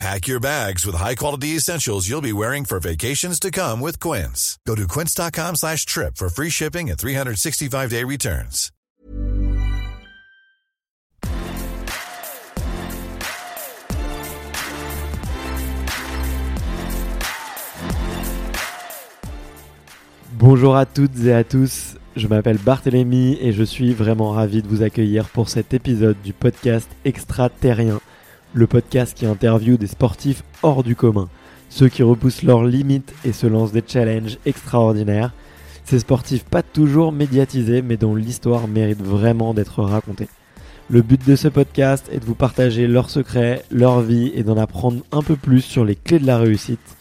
Pack your bags with high-quality essentials you'll be wearing for vacations to come with Quince. Go to quince.com slash trip for free shipping and 365-day returns. Bonjour à toutes et à tous, je m'appelle Barthélémy et je suis vraiment ravi de vous accueillir pour cet épisode du podcast Extraterrien le podcast qui interviewe des sportifs hors du commun, ceux qui repoussent leurs limites et se lancent des challenges extraordinaires. Ces sportifs pas toujours médiatisés mais dont l'histoire mérite vraiment d'être racontée. Le but de ce podcast est de vous partager leurs secrets, leur vie et d'en apprendre un peu plus sur les clés de la réussite.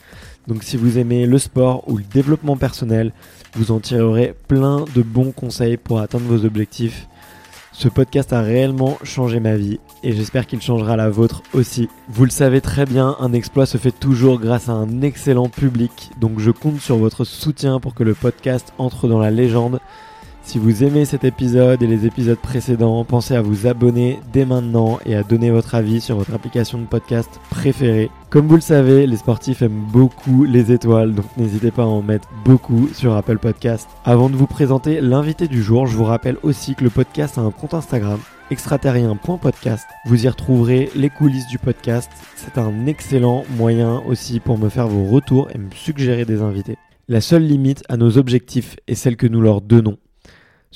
Donc si vous aimez le sport ou le développement personnel, vous en tirerez plein de bons conseils pour atteindre vos objectifs ce podcast a réellement changé ma vie et j'espère qu'il changera la vôtre aussi. Vous le savez très bien, un exploit se fait toujours grâce à un excellent public, donc je compte sur votre soutien pour que le podcast entre dans la légende si vous aimez cet épisode et les épisodes précédents, pensez à vous abonner dès maintenant et à donner votre avis sur votre application de podcast préférée. Comme vous le savez, les sportifs aiment beaucoup les étoiles, donc n'hésitez pas à en mettre beaucoup sur Apple Podcast. Avant de vous présenter l'invité du jour, je vous rappelle aussi que le podcast a un compte Instagram extraterrien.podcast. Vous y retrouverez les coulisses du podcast. C'est un excellent moyen aussi pour me faire vos retours et me suggérer des invités. La seule limite à nos objectifs est celle que nous leur donnons.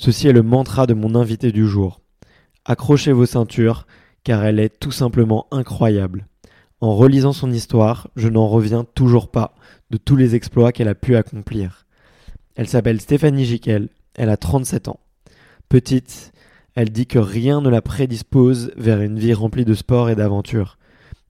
Ceci est le mantra de mon invité du jour. Accrochez vos ceintures, car elle est tout simplement incroyable. En relisant son histoire, je n'en reviens toujours pas de tous les exploits qu'elle a pu accomplir. Elle s'appelle Stéphanie Jiquel, elle a 37 ans. Petite, elle dit que rien ne la prédispose vers une vie remplie de sport et d'aventure.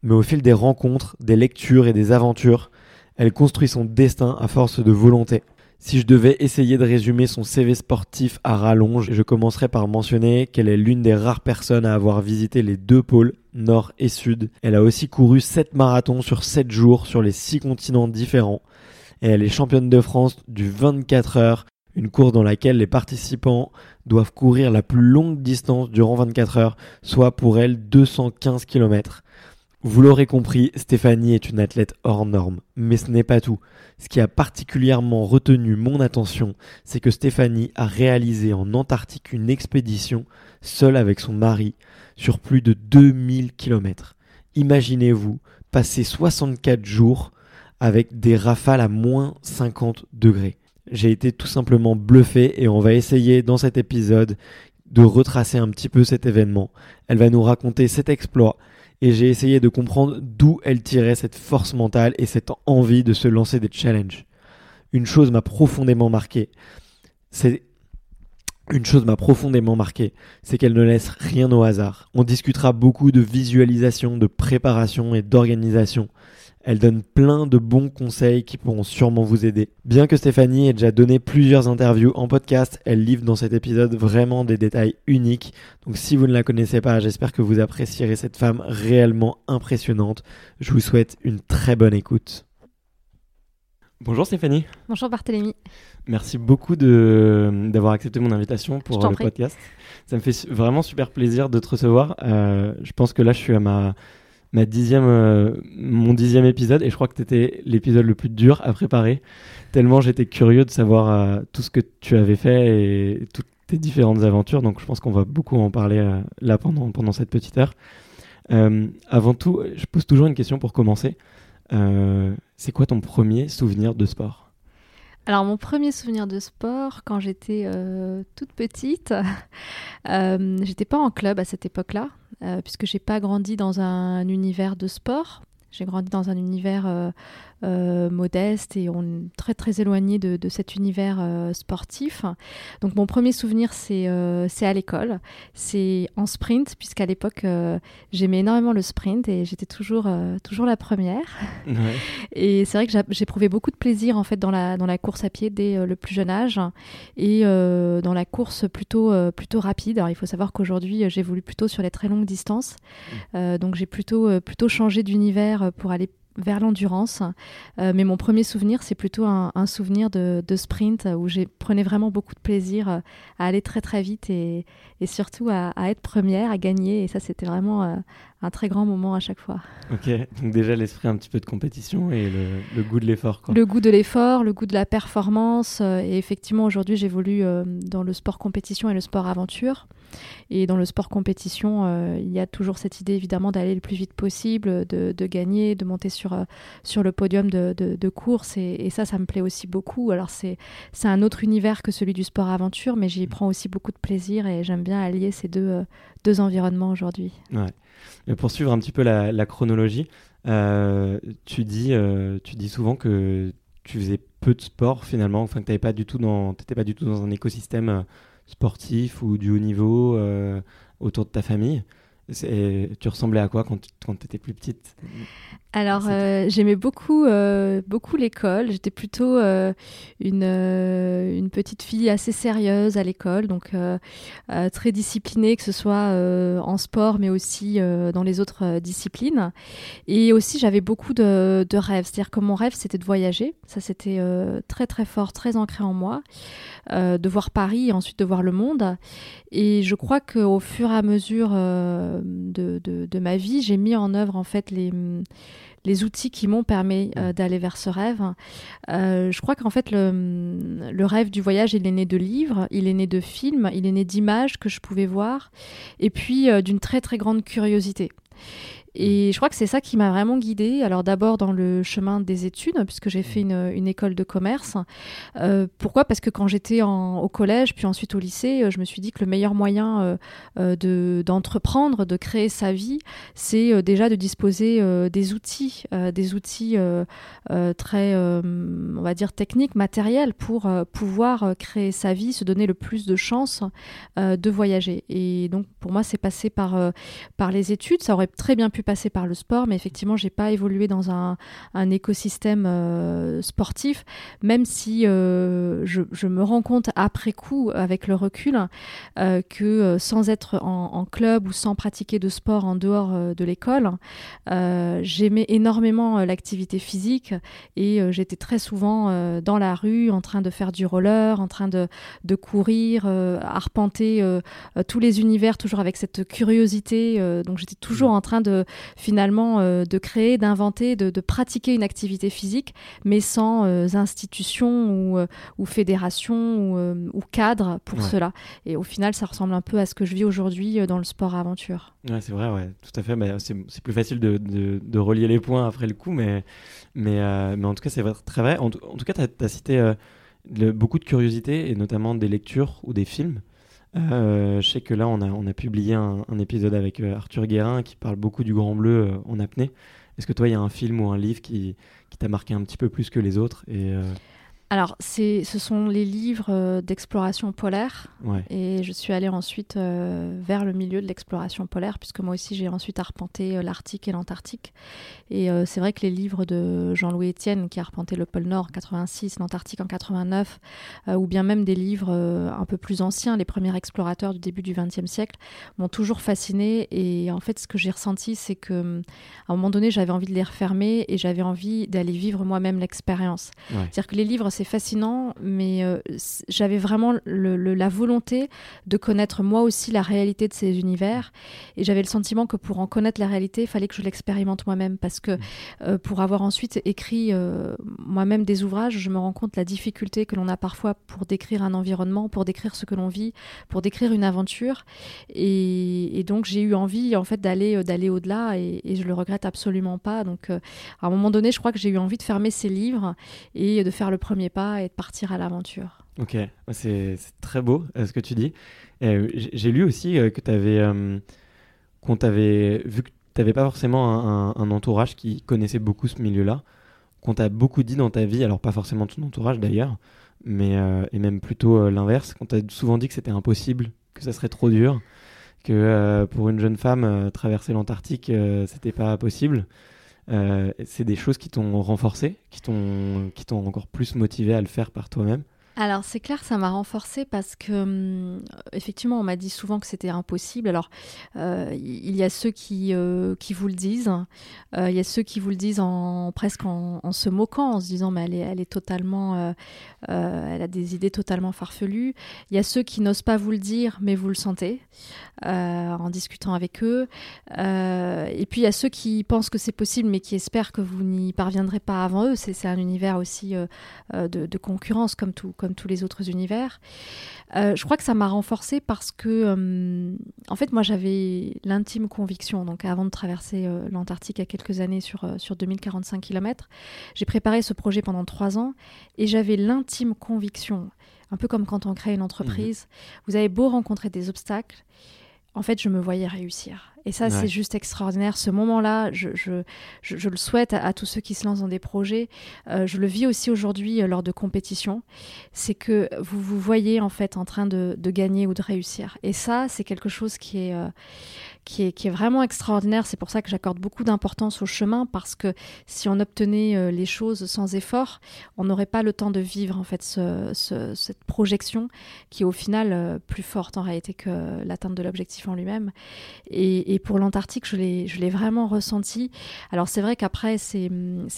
Mais au fil des rencontres, des lectures et des aventures, elle construit son destin à force de volonté. Si je devais essayer de résumer son CV sportif à rallonge, je commencerais par mentionner qu'elle est l'une des rares personnes à avoir visité les deux pôles, nord et sud. Elle a aussi couru 7 marathons sur 7 jours sur les 6 continents différents. Et elle est championne de France du 24 heures, une course dans laquelle les participants doivent courir la plus longue distance durant 24 heures, soit pour elle 215 km. Vous l'aurez compris, Stéphanie est une athlète hors norme. Mais ce n'est pas tout. Ce qui a particulièrement retenu mon attention, c'est que Stéphanie a réalisé en Antarctique une expédition, seule avec son mari, sur plus de 2000 km. Imaginez-vous passer 64 jours avec des rafales à moins 50 degrés. J'ai été tout simplement bluffé et on va essayer dans cet épisode de retracer un petit peu cet événement. Elle va nous raconter cet exploit, et j'ai essayé de comprendre d'où elle tirait cette force mentale et cette envie de se lancer des challenges. Une chose m'a profondément marqué. C'est une chose m'a profondément marqué, c'est qu'elle ne laisse rien au hasard. On discutera beaucoup de visualisation, de préparation et d'organisation. Elle donne plein de bons conseils qui pourront sûrement vous aider. Bien que Stéphanie ait déjà donné plusieurs interviews en podcast, elle livre dans cet épisode vraiment des détails uniques. Donc si vous ne la connaissez pas, j'espère que vous apprécierez cette femme réellement impressionnante. Je vous souhaite une très bonne écoute. Bonjour Stéphanie. Bonjour Barthélémy. Merci beaucoup d'avoir accepté mon invitation pour le podcast. Ça me fait vraiment super plaisir de te recevoir. Euh, je pense que là, je suis à ma ma dixième, euh, mon dixième épisode et je crois que tu étais l'épisode le plus dur à préparer, tellement j'étais curieux de savoir euh, tout ce que tu avais fait et toutes tes différentes aventures. Donc je pense qu'on va beaucoup en parler euh, là pendant, pendant cette petite heure. avant tout, je pose toujours une question pour commencer. c'est quoi ton premier souvenir de sport? Alors mon premier souvenir de sport, quand j'étais toute petite, j'étais pas en club à cette époque-là. Euh, puisque j'ai pas grandi dans un univers de sport. J'ai grandi dans un univers euh, modeste et on est très très éloigné de, de cet univers sportif. Donc mon premier souvenir, c'est c'est à l'école, c'est en sprint, puisqu'à l'époque, j'aimais énormément le sprint et j'étais toujours, toujours la première. Et c'est vrai que j'éprouvais beaucoup de plaisir en fait dans la, dans la course à pied dès le plus jeune âge et dans la course plutôt, plutôt rapide. Alors, il faut savoir qu'aujourd'hui, j'évolue plutôt sur les très longues distances. Mmh. donc j'ai plutôt, plutôt changé d'univers pour aller vers l'endurance. Euh, mais mon premier souvenir, c'est plutôt un, souvenir de, sprint où j'ai prenais vraiment beaucoup de plaisir euh, à aller très très vite et, surtout à, être première, à gagner. Et ça, c'était vraiment euh, un très grand moment à chaque fois. Ok, donc déjà l'esprit un petit peu de compétition et le, goût de l'effort. Le goût de l'effort, le goût de la performance. et effectivement, aujourd'hui, j'évolue dans le sport compétition et le sport aventure. Et dans le sport compétition, euh, il y a toujours cette idée évidemment d'aller le plus vite possible, de, gagner, de monter sur, euh, sur le podium de, de, course. Et, ça, ça me plaît aussi beaucoup. Alors c'est un autre univers que celui du sport aventure, mais j'y prends aussi beaucoup de plaisir et j'aime bien allier ces deux, euh, deux environnements aujourd'hui. Ouais. pour suivre un petit peu la, chronologie, tu, dis, tu dis souvent que tu faisais peu de sport finalement, enfin que tu n'étais pas, du tout dans, pas du tout dans un écosystème sportif ou du haut niveau euh, autour de ta famille. Tu ressemblais à quoi quand tu étais plus petite? Alors, euh, j'aimais beaucoup, euh, beaucoup l'école. J'étais plutôt euh, une, une petite fille assez sérieuse à l'école, donc très disciplinée, que ce soit en sport, mais aussi dans les autres disciplines. Et aussi, j'avais beaucoup de, de rêves. C'est-à-dire que mon rêve, c'était de voyager. Ça, c'était très, très fort, très ancré en moi. de voir Paris et ensuite de voir le monde. Et je crois qu'au fur et à mesure de, de, de, ma vie, j'ai mis en œuvre en fait les les outils qui m'ont permis euh, d'aller vers ce rêve. Euh, je crois qu'en fait, le, le, rêve du voyage, il est né de livres, il est né de films, il est né d'images que je pouvais voir, et puis euh, d'une très très grande curiosité. Et je crois que c'est ça qui m'a vraiment guidée. Alors d'abord dans le chemin des études, puisque j'ai fait une, une, école de commerce. Euh, pourquoi? Parce que quand j'étais au collège, puis ensuite au lycée, euh, je me suis dit que le meilleur moyen euh, d'entreprendre, de, créer sa vie, c'est euh, déjà de disposer des outils, des outils très, on va dire, techniques, matériels, pour pouvoir créer sa vie, se donner le plus de chances de voyager. Et donc pour moi, c'est passé par, par les études. Ça aurait très bien pu passer par le sport, mais effectivement, j'ai pas évolué dans un, écosystème euh, sportif, même si euh, je, me rends compte après coup, avec le recul, euh, que sans être en, club ou sans pratiquer de sport en dehors de l'école, j'aimais énormément l'activité physique et j'étais très souvent dans la rue en train de faire du roller, en train de, de courir, arpenter tous les univers, toujours avec cette curiosité. donc j'étais toujours en train de, finalement euh, de créer, d'inventer, de, pratiquer une activité physique, mais sans euh, institution ou, euh, ou fédération ou, ou, cadre pour cela. Et au final, ça ressemble un peu à ce que je vis aujourd'hui dans le sport aventure. Ouais, c'est vrai, ouais, tout à fait. Bah, c'est plus facile de, de, relier les points après le coup, mais, mais, mais en tout cas, c'est très vrai. En, tout cas, tu as, cité beaucoup de curiosité, et notamment des lectures ou des films. Euh, je sais que là, on a, publié un, épisode avec euh, Arthur Guérin qui parle beaucoup du Grand Bleu euh, en apnée. Est-ce que toi, il y a un film ou un livre qui, qui t'a marqué un petit peu plus que les autres et, alors, ce sont les livres euh, d'exploration polaire. Et je suis allée ensuite euh, vers le milieu de l'exploration polaire, puisque moi aussi j'ai ensuite arpenté euh, l'Arctique et l'Antarctique. Et c'est vrai que les livres de Jean-Louis Etienne, qui a arpenté le pôle Nord en 86, l'Antarctique en 89, ou bien même des livres un peu plus anciens, les premiers explorateurs du début du XXe siècle, m'ont toujours fasciné. Et en fait, ce que j'ai ressenti, c'est que à un moment donné, j'avais envie de les refermer et j'avais envie d'aller vivre moi-même l'expérience. C'est-à-dire que les livres, c'est fascinant, mais euh, j'avais vraiment la volonté de connaître moi aussi la réalité de ces univers. Et j'avais le sentiment que pour en connaître la réalité, il fallait que je l'expérimente moi-même. Parce que euh, pour avoir ensuite écrit euh, moi-même des ouvrages, je me rends compte la difficulté que l'on a parfois pour décrire un environnement, pour décrire ce que l'on vit, pour décrire une aventure. Et, donc j'ai eu envie en fait d'aller d'aller au-delà et, et, je le regrette absolument pas. Donc à un moment donné, je crois que j'ai eu envie de fermer ces livres et de faire le premier pas et de partir à l'aventure. Ok, c'est très beau euh, ce que tu dis. Euh, j'ai lu aussi euh, que tu avais, qu'on t'avait vu que tu n'avais pas forcément un, entourage qui connaissait beaucoup ce milieu-là. qu'on t'a beaucoup dit dans ta vie, alors pas forcément ton entourage d'ailleurs, mais et même plutôt l'inverse, qu'on t'a souvent dit que c'était impossible, que ça serait trop dur, que pour une jeune femme traverser l'Antarctique c'était pas possible. C'est des choses qui t'ont renforcé, qui t'ont qui t'ont encore plus motivé à le faire par toi-même. Alors c'est clair, ça m'a renforcé parce que hum, effectivement, on m'a dit souvent que c'était impossible. Alors euh, il y a ceux qui, euh, qui vous le disent, euh, il y a ceux qui vous le disent en presque en, se moquant, en se disant mais elle est, elle est totalement, elle a des idées totalement farfelues. Il y a ceux qui n'osent pas vous le dire, mais vous le sentez en discutant avec eux. et puis il y a ceux qui pensent que c'est possible, mais qui espèrent que vous n'y parviendrez pas avant eux. C'est un univers aussi de, concurrence comme tout. Tous les autres univers. Euh, je crois que ça m'a renforcée parce que, euh, en fait, moi j'avais l'intime conviction, donc avant de traverser euh, l'Antarctique il y a quelques années sur, sur 2045 km, j'ai préparé ce projet pendant trois ans et j'avais l'intime conviction, un peu comme quand on crée une entreprise, mmh. vous avez beau rencontrer des obstacles, en fait, je me voyais réussir. Et ça, c'est juste extraordinaire. Ce moment-là, je, je, le souhaite à, tous ceux qui se lancent dans des projets. Euh, je le vis aussi aujourd'hui euh, lors de compétitions. C'est que vous vous voyez en fait en train de, gagner ou de réussir. Et ça, c'est quelque chose qui est, euh, qui est, qui est vraiment extraordinaire. C'est pour ça que j'accorde beaucoup d'importance au chemin parce que si on obtenait les choses sans effort, on n'aurait pas le temps de vivre en fait cette projection qui est au final plus forte en réalité que l'atteinte de l'objectif en lui-même. et et pour l'Antarctique, je l'ai vraiment ressenti. Alors c'est vrai qu'après, c'est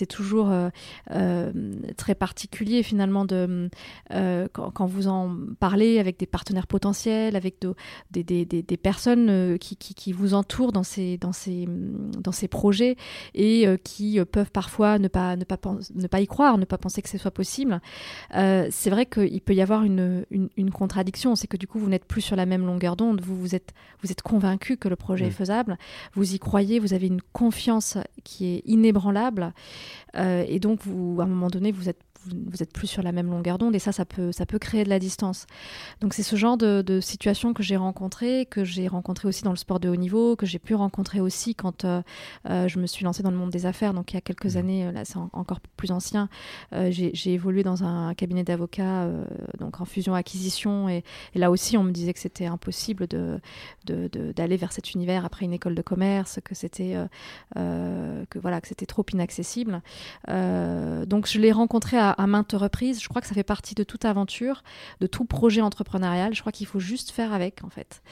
toujours euh, euh, très particulier finalement de, euh, quand, vous en parlez avec des partenaires potentiels, avec des, des, des, personnes qui, qui, qui, vous entourent dans ces, dans ces, dans ces projets et qui peuvent parfois ne pas, ne, pas ne pas y croire, ne pas penser que ce soit possible. c'est vrai qu'il peut y avoir une, une, une contradiction, c'est que du coup, vous n'êtes plus sur la même longueur d'onde, vous, vous, êtes, vous êtes convaincu que le projet est mmh. Vous y croyez, vous avez une confiance qui est inébranlable, euh, et donc vous, à un moment donné, vous êtes vous êtes plus sur la même longueur d'onde et ça, ça peut, ça peut créer de la distance. Donc c'est ce genre de, de situation que j'ai rencontré, que j'ai rencontré aussi dans le sport de haut niveau, que j'ai pu rencontrer aussi quand euh, euh, je me suis lancée dans le monde des affaires. Donc il y a quelques mmh. années, euh, là c'est encore plus ancien, j'ai évolué dans un cabinet d'avocats, donc en fusion-acquisition et, là aussi on me disait que c'était impossible de d'aller vers cet univers après une école de commerce, que c'était que voilà que c'était trop inaccessible. donc je l'ai rencontré à à, maintes reprises. Je crois que ça fait partie de toute aventure, de tout projet entrepreneurial. Je crois qu'il faut juste faire avec, en fait.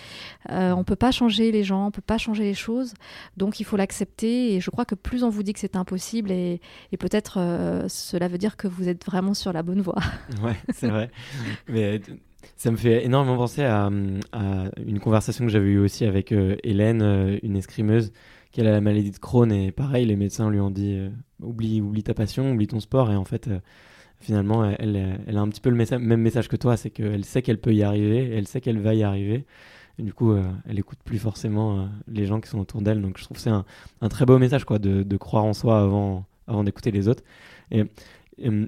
Euh, on peut pas changer les gens, on peut pas changer les choses, donc il faut l'accepter. Et je crois que plus on vous dit que c'est impossible, et, peut-être euh, cela veut dire que vous êtes vraiment sur la bonne voie. ouais, c'est vrai. Mais ça me fait énormément penser à, une conversation que j'avais eue aussi avec euh, Hélène, euh, une escrimeuse qui a la maladie de Crohn. Et pareil, les médecins lui ont dit oublie, oublie ta passion, oublie ton sport. Et en fait, finalement, elle, a un petit peu le même message que toi, c'est qu'elle sait qu'elle peut y arriver, elle sait qu'elle va y arriver. Et du coup, euh, elle écoute plus forcément euh, les gens qui sont autour d'elle. Donc je trouve c'est un, un, très beau message quoi, de, croire en soi avant, d'écouter les autres. Et,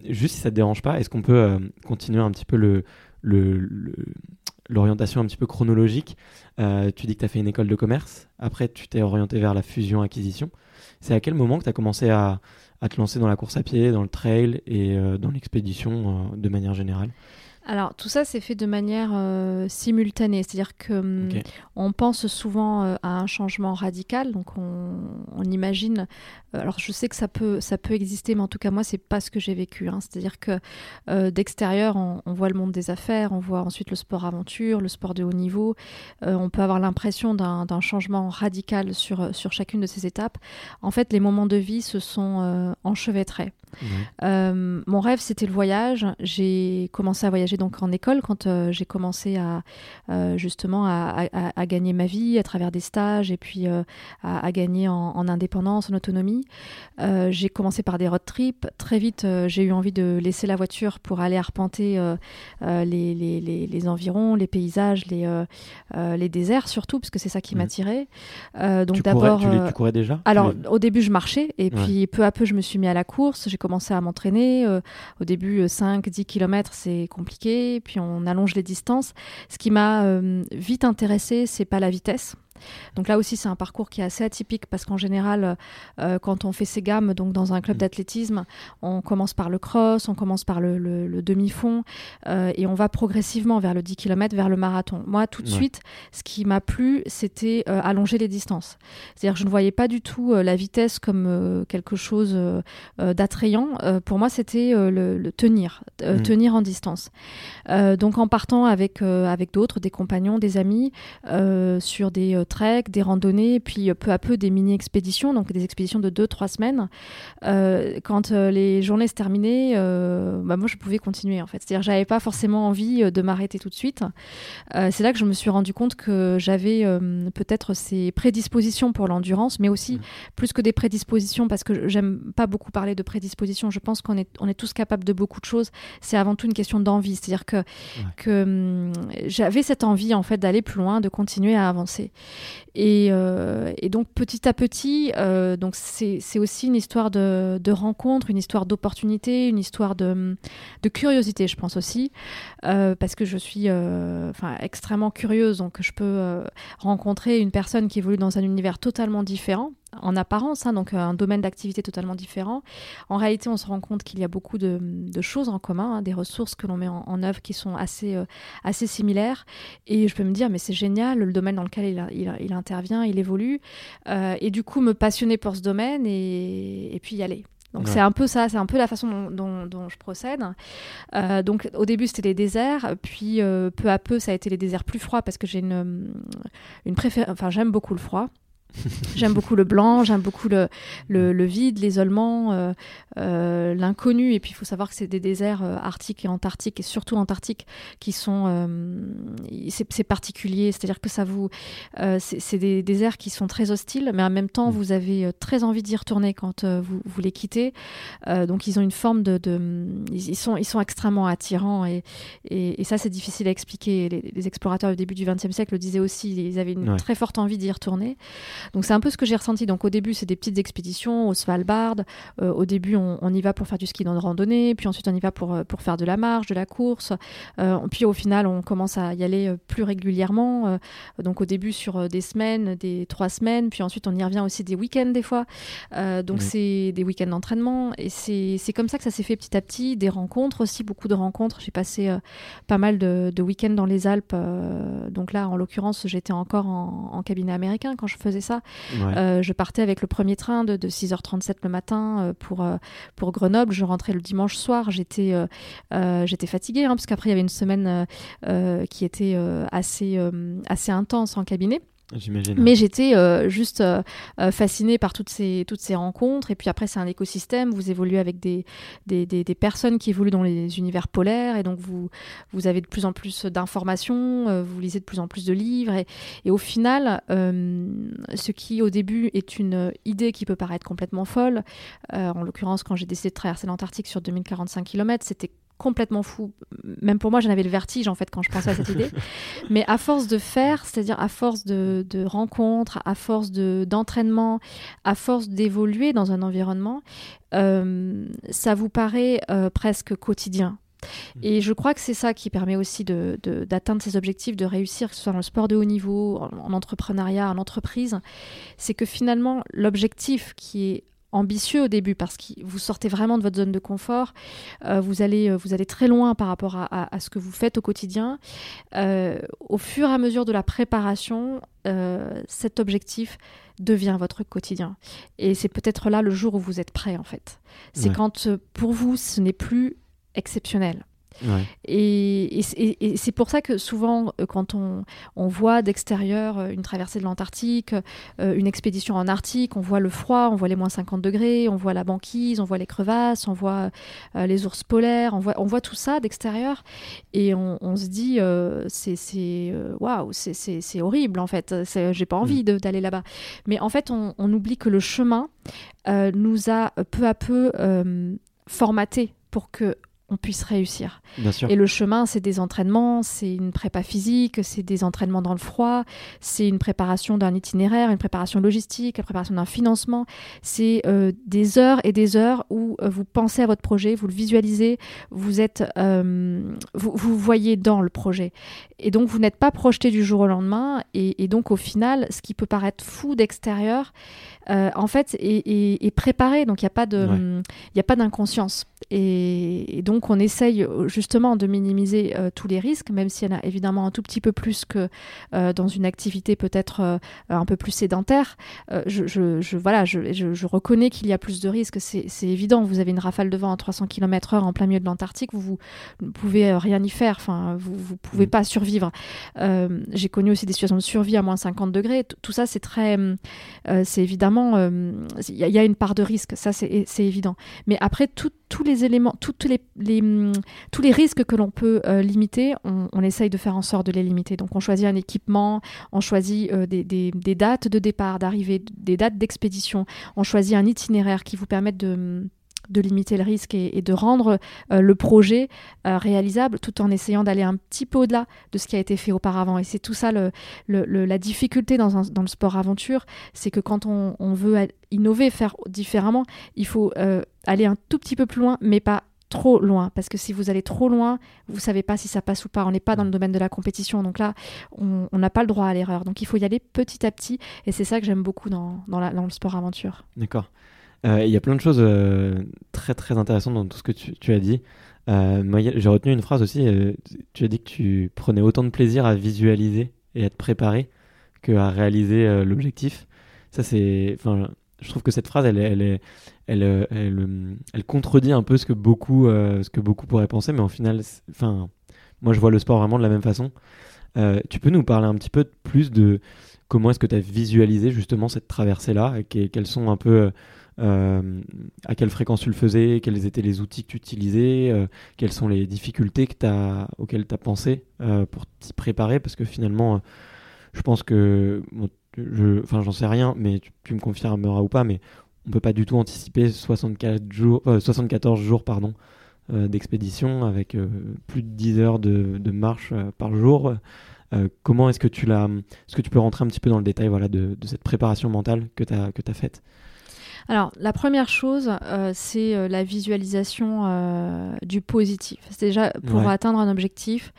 juste si ça te dérange pas, est-ce qu'on peut euh, continuer un petit peu le, l'orientation un petit peu chronologique. Tu dis que tu as fait une école de commerce, après tu t'es orienté vers la fusion-acquisition. C'est à quel moment que tu as commencé à, à te lancer dans la course à pied, dans le trail et euh, dans l'expédition euh, de manière générale? Alors tout ça s'est fait de manière euh, simultanée, c'est-à-dire que hum, on pense souvent à un changement radical, donc on, imagine. alors je sais que ça peut ça peut exister, mais en tout cas moi c'est pas ce que j'ai vécu. Hein. c'est-à-dire que d'extérieur on, voit le monde des affaires, on voit ensuite le sport aventure, le sport de haut niveau. on peut avoir l'impression d'un changement radical sur sur chacune de ces étapes. En fait les moments de vie se sont enchevêtrés. Euh, mon rêve, c'était le voyage. J'ai commencé à voyager donc en école quand euh, j'ai commencé à euh, justement à, gagner ma vie à travers des stages et puis à, gagner en, indépendance, en autonomie. j'ai commencé par des road trips. Très vite, j'ai eu envie de laisser la voiture pour aller arpenter les, les, les, environs, les paysages, les, les déserts surtout, parce que c'est ça qui m'attirait. donc d'abord, tu, courais déjà Alors au début, je marchais et puis peu à peu, je me suis mis à la course. J'ai commencé à m'entraîner. Euh, au début, 5-10 euh, km, c'est compliqué. Puis on allonge les distances. Ce qui m'a euh, vite intéressé, c'est pas la vitesse. Donc là aussi, c'est un parcours qui est assez atypique parce qu'en général, euh, quand on fait ces gammes, donc dans un club mm. d'athlétisme, on commence par le cross, on commence par le, demi-fond euh, et on va progressivement vers le 10 km, vers le marathon. Moi, tout de suite, ce qui m'a plu, c'était euh, allonger les distances. C'est-à-dire que je ne voyais pas du tout la vitesse comme quelque chose d'attrayant. pour moi, c'était le, tenir, mm. tenir en distance. donc en partant avec, avec d'autres, des compagnons, des amis, sur des des randonnées, puis peu à peu des mini-expéditions, donc des expéditions de 2-3 semaines. quand les journées se terminaient, bah, moi je pouvais continuer en fait. C'est-à-dire j'avais pas forcément envie de m'arrêter tout de suite. c'est là que je me suis rendu compte que j'avais peut-être ces prédispositions pour l'endurance, mais aussi mmh. plus que des prédispositions, parce que j'aime pas beaucoup parler de prédispositions. Je pense qu'on est, on est tous capables de beaucoup de choses. C'est avant tout une question d'envie. C'est-à-dire que, que j'avais cette envie en fait d'aller plus loin, de continuer à avancer. Euh, et, donc petit à petit, euh, c'est aussi une histoire de, rencontre, une histoire d'opportunité, une histoire de, curiosité, je pense aussi, euh, parce que je suis extrêmement curieuse, donc je peux rencontrer une personne qui évolue dans un univers totalement différent, en apparence, hein, donc un domaine d'activité totalement différent. En réalité, on se rend compte qu'il y a beaucoup de, choses en commun, hein, des ressources que l'on met en, œuvre qui sont assez, euh, assez similaires. Et je peux me dire, mais c'est génial, le domaine dans lequel il, il, intervient, il évolue. Euh, et du coup, me passionner pour ce domaine et, puis y aller. Donc c'est un peu ça, c'est un peu la façon dont, je procède. Euh, donc au début c'était les déserts, puis peu à peu ça a été les déserts plus froids parce que j'ai une, une préférence, enfin j'aime beaucoup le froid. j'aime beaucoup le blanc, j'aime beaucoup le, le, vide, l'isolement, euh, euh, l'inconnu. Et puis il faut savoir que c'est des déserts euh, arctiques et antarctiques, et surtout antarctiques, qui sont. c'est particulier, c'est-à-dire que ça vous. c'est des déserts qui sont très hostiles, mais en même temps, mm. vous avez très envie d'y retourner quand vous, vous, les quittez. donc ils ont une forme de. ils, sont, ils sont extrêmement attirants, et, et, ça, c'est difficile à expliquer. Les, explorateurs du début du XXe siècle le disaient aussi, ils avaient une très forte envie d'y retourner. Donc c'est un peu ce que j'ai ressenti. Donc au début, c'est des petites expéditions au Svalbard. Euh, au début, on, y va pour faire du ski dans de randonnée, puis ensuite on y va pour, euh, pour faire de la marche, de la course. Euh, puis au final, on commence à y aller plus régulièrement. donc au début sur des semaines, des trois semaines, puis ensuite on y revient aussi des week-ends des fois. donc c'est des week-ends d'entraînement et c'est comme ça que ça s'est fait petit à petit. Des rencontres aussi, beaucoup de rencontres. J'ai passé pas mal de, de week-ends dans les Alpes. donc là, en l'occurrence, j'étais encore en, en cabinet américain quand je faisais ça. Euh, je partais avec le premier train de, 6h37 le matin euh, pour, euh, pour Grenoble. Je rentrais le dimanche soir. J'étais j'étais fatiguée hein, parce qu'après il y avait une semaine qui était assez, assez intense en cabinet. Mais j'étais euh, juste euh, euh, fascinée par toutes ces, toutes ces rencontres. Et puis après, c'est un écosystème. Vous évoluez avec des, des, des, personnes qui évoluent dans les univers polaires. Et donc, vous, vous avez de plus en plus d'informations. vous lisez de plus en plus de livres. Et, et au final, ce qui, au début, est une idée qui peut paraître complètement folle, en l'occurrence, quand j'ai décidé de traverser l'Antarctique sur 2045 km, c'était complètement fou. Même pour moi, j'en avais le vertige en fait quand je pensais à cette idée. Mais à force de faire, c'est-à-dire à force de, rencontres, à force d'entraînement, à force d'évoluer dans un environnement, euh, ça vous paraît euh, presque quotidien. Mmh. Et je crois que c'est ça qui permet aussi d'atteindre ces objectifs, de réussir, que ce soit dans le sport de haut niveau, en entrepreneuriat, en entreprise. C'est que finalement, l'objectif qui est ambitieux au début parce que vous sortez vraiment de votre zone de confort, euh, vous, allez, euh, vous allez très loin par rapport à, ce que vous faites au quotidien. Euh, au fur et à mesure de la préparation, cet objectif devient votre quotidien. Et c'est peut-être là le jour où vous êtes prêt en fait. C'est quand pour vous ce n'est plus exceptionnel. Et, c'est pour ça que souvent, euh, quand on, voit d'extérieur euh, une traversée de l'Antarctique, euh, une expédition en Arctique, on voit le froid, on voit les moins 50 degrés, on voit la banquise, on voit les crevasses, on voit les ours polaires, on voit, on voit tout ça d'extérieur et on, se dit c'est waouh, c'est horrible en fait, j'ai pas envie mm. d'aller là-bas. Mais en fait, on, on, oublie que le chemin nous a peu à peu formaté pour que on puisse réussir. Bien sûr. Et le chemin, c'est des entraînements, c'est une prépa physique, c'est des entraînements dans le froid, c'est une préparation d'un itinéraire, une préparation logistique, la préparation d'un financement. C'est euh, des heures et des heures où euh, vous pensez à votre projet, vous le visualisez, vous êtes, euh, vous, vous voyez dans le projet. Et donc, vous n'êtes pas projeté du jour au lendemain. Et, et donc, au final, ce qui peut paraître fou d'extérieur, euh, en fait, est, est- est préparé. Donc, il n'y a pas de, Ouais. il y a pas d'inconscience. Et, et donc, on essaye euh, justement de minimiser euh, tous les risques, même s'il y en a évidemment un tout petit peu plus que euh, dans une activité peut-être un peu plus sédentaire. Je, je- je- voilà, je, je- reconnais qu'il y a plus de risques, c'est c'est évident. Vous avez une rafale de vent à 300 km/h en plein milieu de l'Antarctique, vous, vous ne pouvez rien y faire, enfin, vous ne pouvez Mm. pas survivre. J'ai connu aussi des situations de survie à moins 50 degrés. Tout ça, c'est très. c'est évidemment. Euh, Il y, a- il y a une part de risque, ça, c'est évident. Mais après, tous les éléments, tout- tous les, risques que l'on peut euh, limiter, on, essaye de faire en sorte de les limiter. Donc, on choisit un équipement, on choisit euh, des, dates de départ, d'arrivée, des dates d'expédition, on choisit un itinéraire qui vous permette de de limiter le risque et, de rendre euh, le projet euh, réalisable tout en essayant d'aller un petit peu au-delà de ce qui a été fait auparavant. Et c'est tout ça le, la difficulté dans, dans le sport aventure, c'est que quand on, veut innover, faire différemment, il faut euh, aller un tout petit peu plus loin, mais pas trop loin. Parce que si vous allez trop loin, vous savez pas si ça passe ou pas. On n'est pas dans le domaine de la compétition. Donc là, on n'a pas le droit à l'erreur. Donc il faut y aller petit à petit. Et c'est ça que j'aime beaucoup dans, dans le sport aventure. D'accord. Euh, Il y a plein de choses euh, très très intéressantes dans tout ce que tu, as dit. Euh, j'ai retenu une phrase aussi. tu as dit que tu prenais autant de plaisir à visualiser et à te préparer que à réaliser l'objectif. Ça, c'est. Enfin, je trouve que cette phrase, elle, elle, elle, elle, contredit un peu ce que beaucoup, ce que beaucoup pourraient penser, mais en final, enfin, moi, je vois le sport vraiment de la même façon. Tu peux nous parler un petit peu plus de comment est-ce que tu as visualisé justement cette traversée-là et que- quels sont un peu euh, à quelle fréquence tu le faisais, quels étaient les outils que tu utilisais, euh, quelles sont les difficultés que t'as, auxquelles tu as pensé euh, pour t'y préparer, parce que finalement, je pense que, enfin j'en sais rien, mais tu, me confirmeras ou pas, mais on peut pas du tout anticiper 64 jours, euh, 74 jours pardon, d'expédition avec plus de 10 heures de, marche par jour. Comment est-ce que tu l'as, est-ce que tu peux rentrer un petit peu dans le détail voilà, de, de cette préparation mentale que tu as, que as faite? Alors, la première chose, euh, c'est euh, la visualisation euh, du positif. C'est déjà pour Ouais. atteindre un objectif,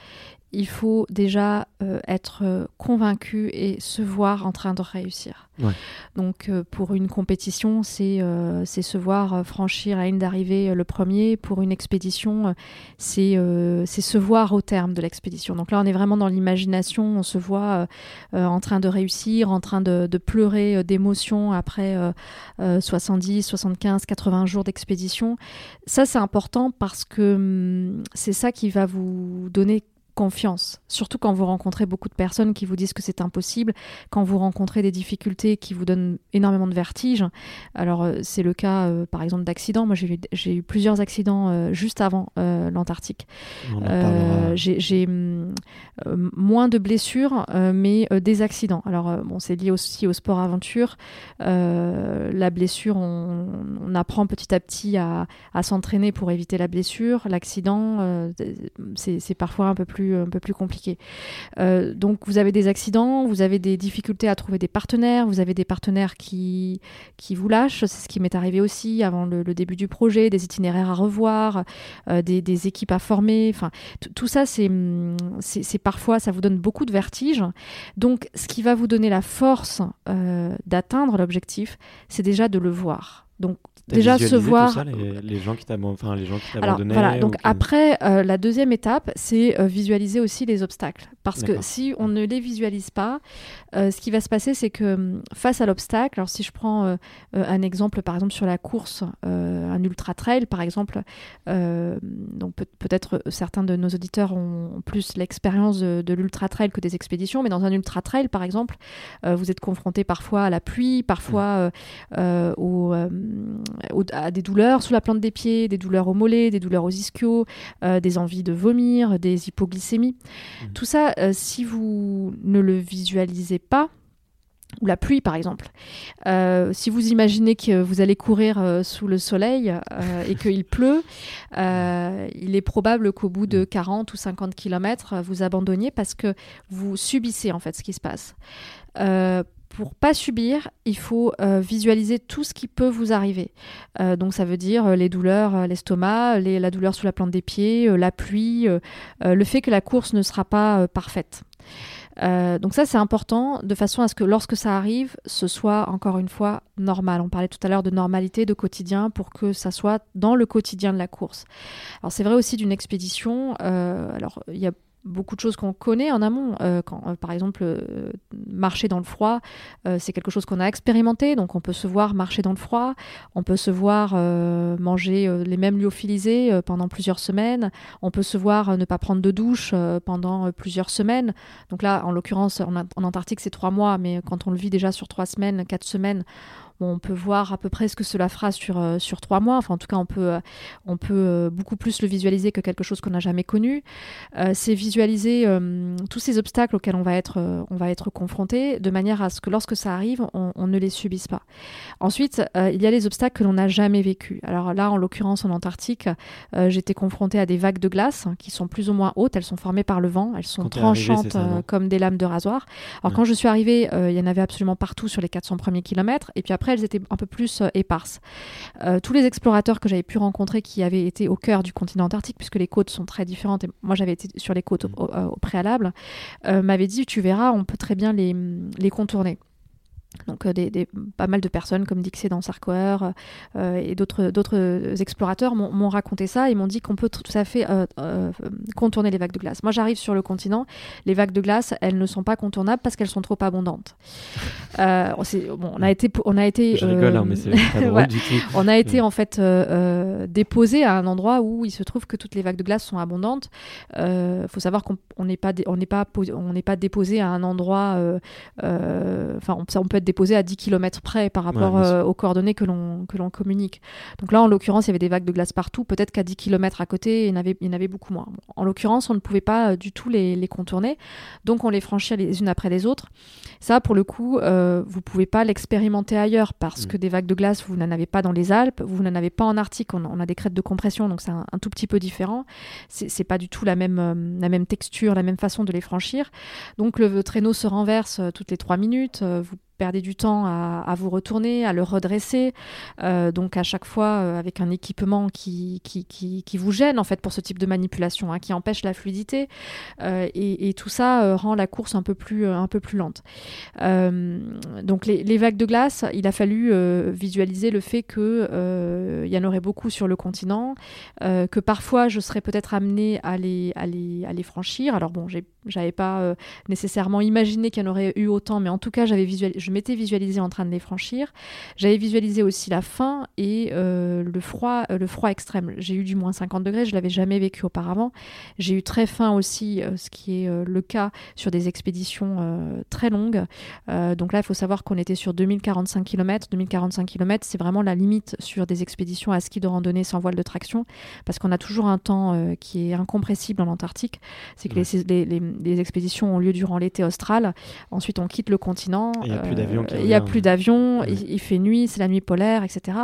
il faut déjà euh, être euh, convaincu et se voir en train de réussir. Ouais. Donc, euh, pour une compétition, c'est euh, se voir franchir la ligne d'arrivée le premier. Pour une expédition, c'est se voir au terme de l'expédition. Donc là, on est vraiment dans l'imagination. On se voit en train de réussir, en train de, de pleurer d'émotion après euh, euh, 70, 75, 80 jours d'expédition. Ça, c'est important parce que hum, c'est ça qui va vous donner confiance, surtout quand vous rencontrez beaucoup de personnes qui vous disent que c'est impossible, quand vous rencontrez des difficultés qui vous donnent énormément de vertige. Alors euh, c'est le cas euh, par exemple d'accidents. Moi j'ai eu, plusieurs accidents euh, juste avant euh, l'Antarctique. J'ai hum, moins de blessures, mais des accidents. Alors, bon, c'est lié aussi au sport aventure. La blessure, on, on apprend petit à petit à, à s'entraîner pour éviter la blessure. L'accident, c'est parfois un peu plus, un peu plus compliqué. Euh, donc, vous avez des accidents, vous avez des difficultés à trouver des partenaires, vous avez des partenaires qui, vous lâchent. C'est ce qui m'est arrivé aussi avant le, début du projet, des itinéraires à revoir, euh, des, équipes à former. Tout ça, c'est parfois, ça vous donne beaucoup de vertige. Donc, ce qui va vous donner la force euh, d'atteindre l'objectif, c'est déjà de le voir. Donc, déjà se voir. ça, les, les gens qui enfin les gens qui t'abandonnaient. voilà, donc qui- après, euh, la deuxième étape, c'est euh, visualiser aussi les obstacles. Parce que si on ne les visualise pas, euh, ce qui va se passer, c'est que hum, face à l'obstacle, alors si je prends un exemple, par exemple sur la course, un ultra trail, par exemple, donc peut- peut-être certains de nos auditeurs ont, plus l'expérience de, de l'ultra trail que des expéditions, mais dans un ultra trail, par exemple, vous êtes confronté parfois à la pluie, parfois au, au- à des douleurs sous la plante des pieds, des douleurs aux mollets, des douleurs aux ischios, euh, des envies de vomir, des hypoglycémies. Mhm. Tout ça, euh, si vous ne le visualisez pas, ou la pluie par exemple. Euh, si vous imaginez que vous allez courir euh, sous le soleil euh, et qu'il pleut, il est probable qu'au bout de 40 ou 50 km, vous abandonniez parce que vous subissez en fait ce qui se passe. Pour pas subir, il faut visualiser tout ce qui peut vous arriver. donc ça veut dire les douleurs, l'estomac, la douleur sous la plante des pieds, la pluie, le fait que la course ne sera pas parfaite. Euh, donc ça, c'est important de façon à ce que lorsque ça arrive, ce soit encore une fois normal. On parlait tout à l'heure de normalité, de quotidien, pour que ça soit dans le quotidien de la course. Alors c'est vrai aussi d'une expédition. Euh, alors il y a beaucoup de choses qu'on connaît en amont. Euh, quand, euh, par exemple, euh, marcher dans le froid, c'est quelque chose qu'on a expérimenté. Donc, on peut se voir marcher dans le froid, on peut se voir manger les mêmes lyophilisés pendant plusieurs semaines, on peut se voir ne pas prendre de douche pendant plusieurs semaines. Donc là, en l'occurrence, en, en Antarctique, c'est trois mois, mais quand on le vit déjà sur trois semaines, quatre semaines, on peut voir à peu près ce que cela fera sur, euh, sur trois mois. Enfin, en tout cas, on peut, euh, on peut euh, beaucoup plus le visualiser que quelque chose qu'on n'a jamais connu. c'est visualiser tous ces obstacles auxquels on va être, on va être confronté, de manière à ce que lorsque ça arrive, on, ne les subisse pas. Ensuite, il y a les obstacles que l'on n'a jamais vécus. Alors là, en l'occurrence, en Antarctique, j'étais confrontée à des vagues de glace hein, qui sont plus ou moins hautes. Elles sont formées par le vent. Elles sont tranchantes comme des lames de rasoir. Alors quand je suis arrivée, il y en avait absolument partout sur les 400 premiers kilomètres. Et puis après, elles étaient un peu plus euh, éparses. Euh, tous les explorateurs que j'avais pu rencontrer qui avaient été au cœur du continent antarctique, puisque les côtes sont très différentes, et moi j'avais été sur les côtes au, euh, préalable, m'avaient dit, tu verras, on peut très bien les, les contourner. Donc euh, des, pas mal de personnes comme Dixie dans Sarkoer euh, et d'autres explorateurs m'ont raconté ça et m'ont dit qu'on peut tout à fait euh, contourner les vagues de glace. Moi j'arrive sur le continent, les vagues de glace elles ne sont pas contournables parce qu'elles sont trop abondantes. bon, on a été, on a été, Je rigole, hein, mais c'est. On a été en fait déposé à un endroit où il se trouve que toutes les vagues de glace sont abondantes. Il faut savoir qu'on n'est pas, on pas, on pas déposé à un endroit. Enfin, on, on peut être déposé à 10 km près par rapport euh, aux coordonnées que l'on communique. Donc là, en l'occurrence, il y avait des vagues de glace partout. Peut-être qu'à 10 km à côté, il y en avait, il y en avait beaucoup moins. en l'occurrence, on ne pouvait pas euh, du tout les, les, contourner. Donc on les franchit les unes après les autres. Ça, pour le coup, euh, vous pouvez pas l'expérimenter ailleurs parce mm. que des vagues de glace, vous n'en avez pas dans les Alpes, vous n'en avez pas en Arctique. On, a des crêtes de compression, donc c'est un, tout petit peu différent. C'est pas du tout la même, euh, la même texture, la même façon de les franchir. Donc le traîneau se renverse toutes les trois minutes. vous perdez du temps à, vous retourner, à le redresser. Euh, donc à chaque fois euh, avec un équipement qui, qui, qui, vous gêne en fait pour ce type de manipulation, hein, qui empêche la fluidité. Euh, et, tout ça rend la course un peu plus, un peu plus lente. donc les, vagues de glace, il a fallu visualiser le fait qu'il y en aurait beaucoup sur le continent, que parfois je serais peut-être amenée à les, à, les, à les franchir. Alors bon, j'avais pas nécessairement imaginé qu'il y en aurait eu autant, mais en tout cas j'avais visualisé m'étais visualisé en train de les franchir. J'avais visualisé aussi la faim et euh, le, froid, euh, le froid extrême. J'ai eu du moins 50 degrés, je l'avais jamais vécu auparavant. J'ai eu très faim aussi, euh, ce qui est le cas sur des expéditions très longues. donc là, il faut savoir qu'on était sur 2045 km. 2045 km, c'est vraiment la limite sur des expéditions à ski de randonnée sans voile de traction, parce qu'on a toujours un temps qui est incompressible en Antarctique. C'est que les, les, expéditions ont lieu durant l'été austral. Ensuite, on quitte le continent. Il n'y a plus d'avions, il, fait nuit, c'est la nuit polaire, etc.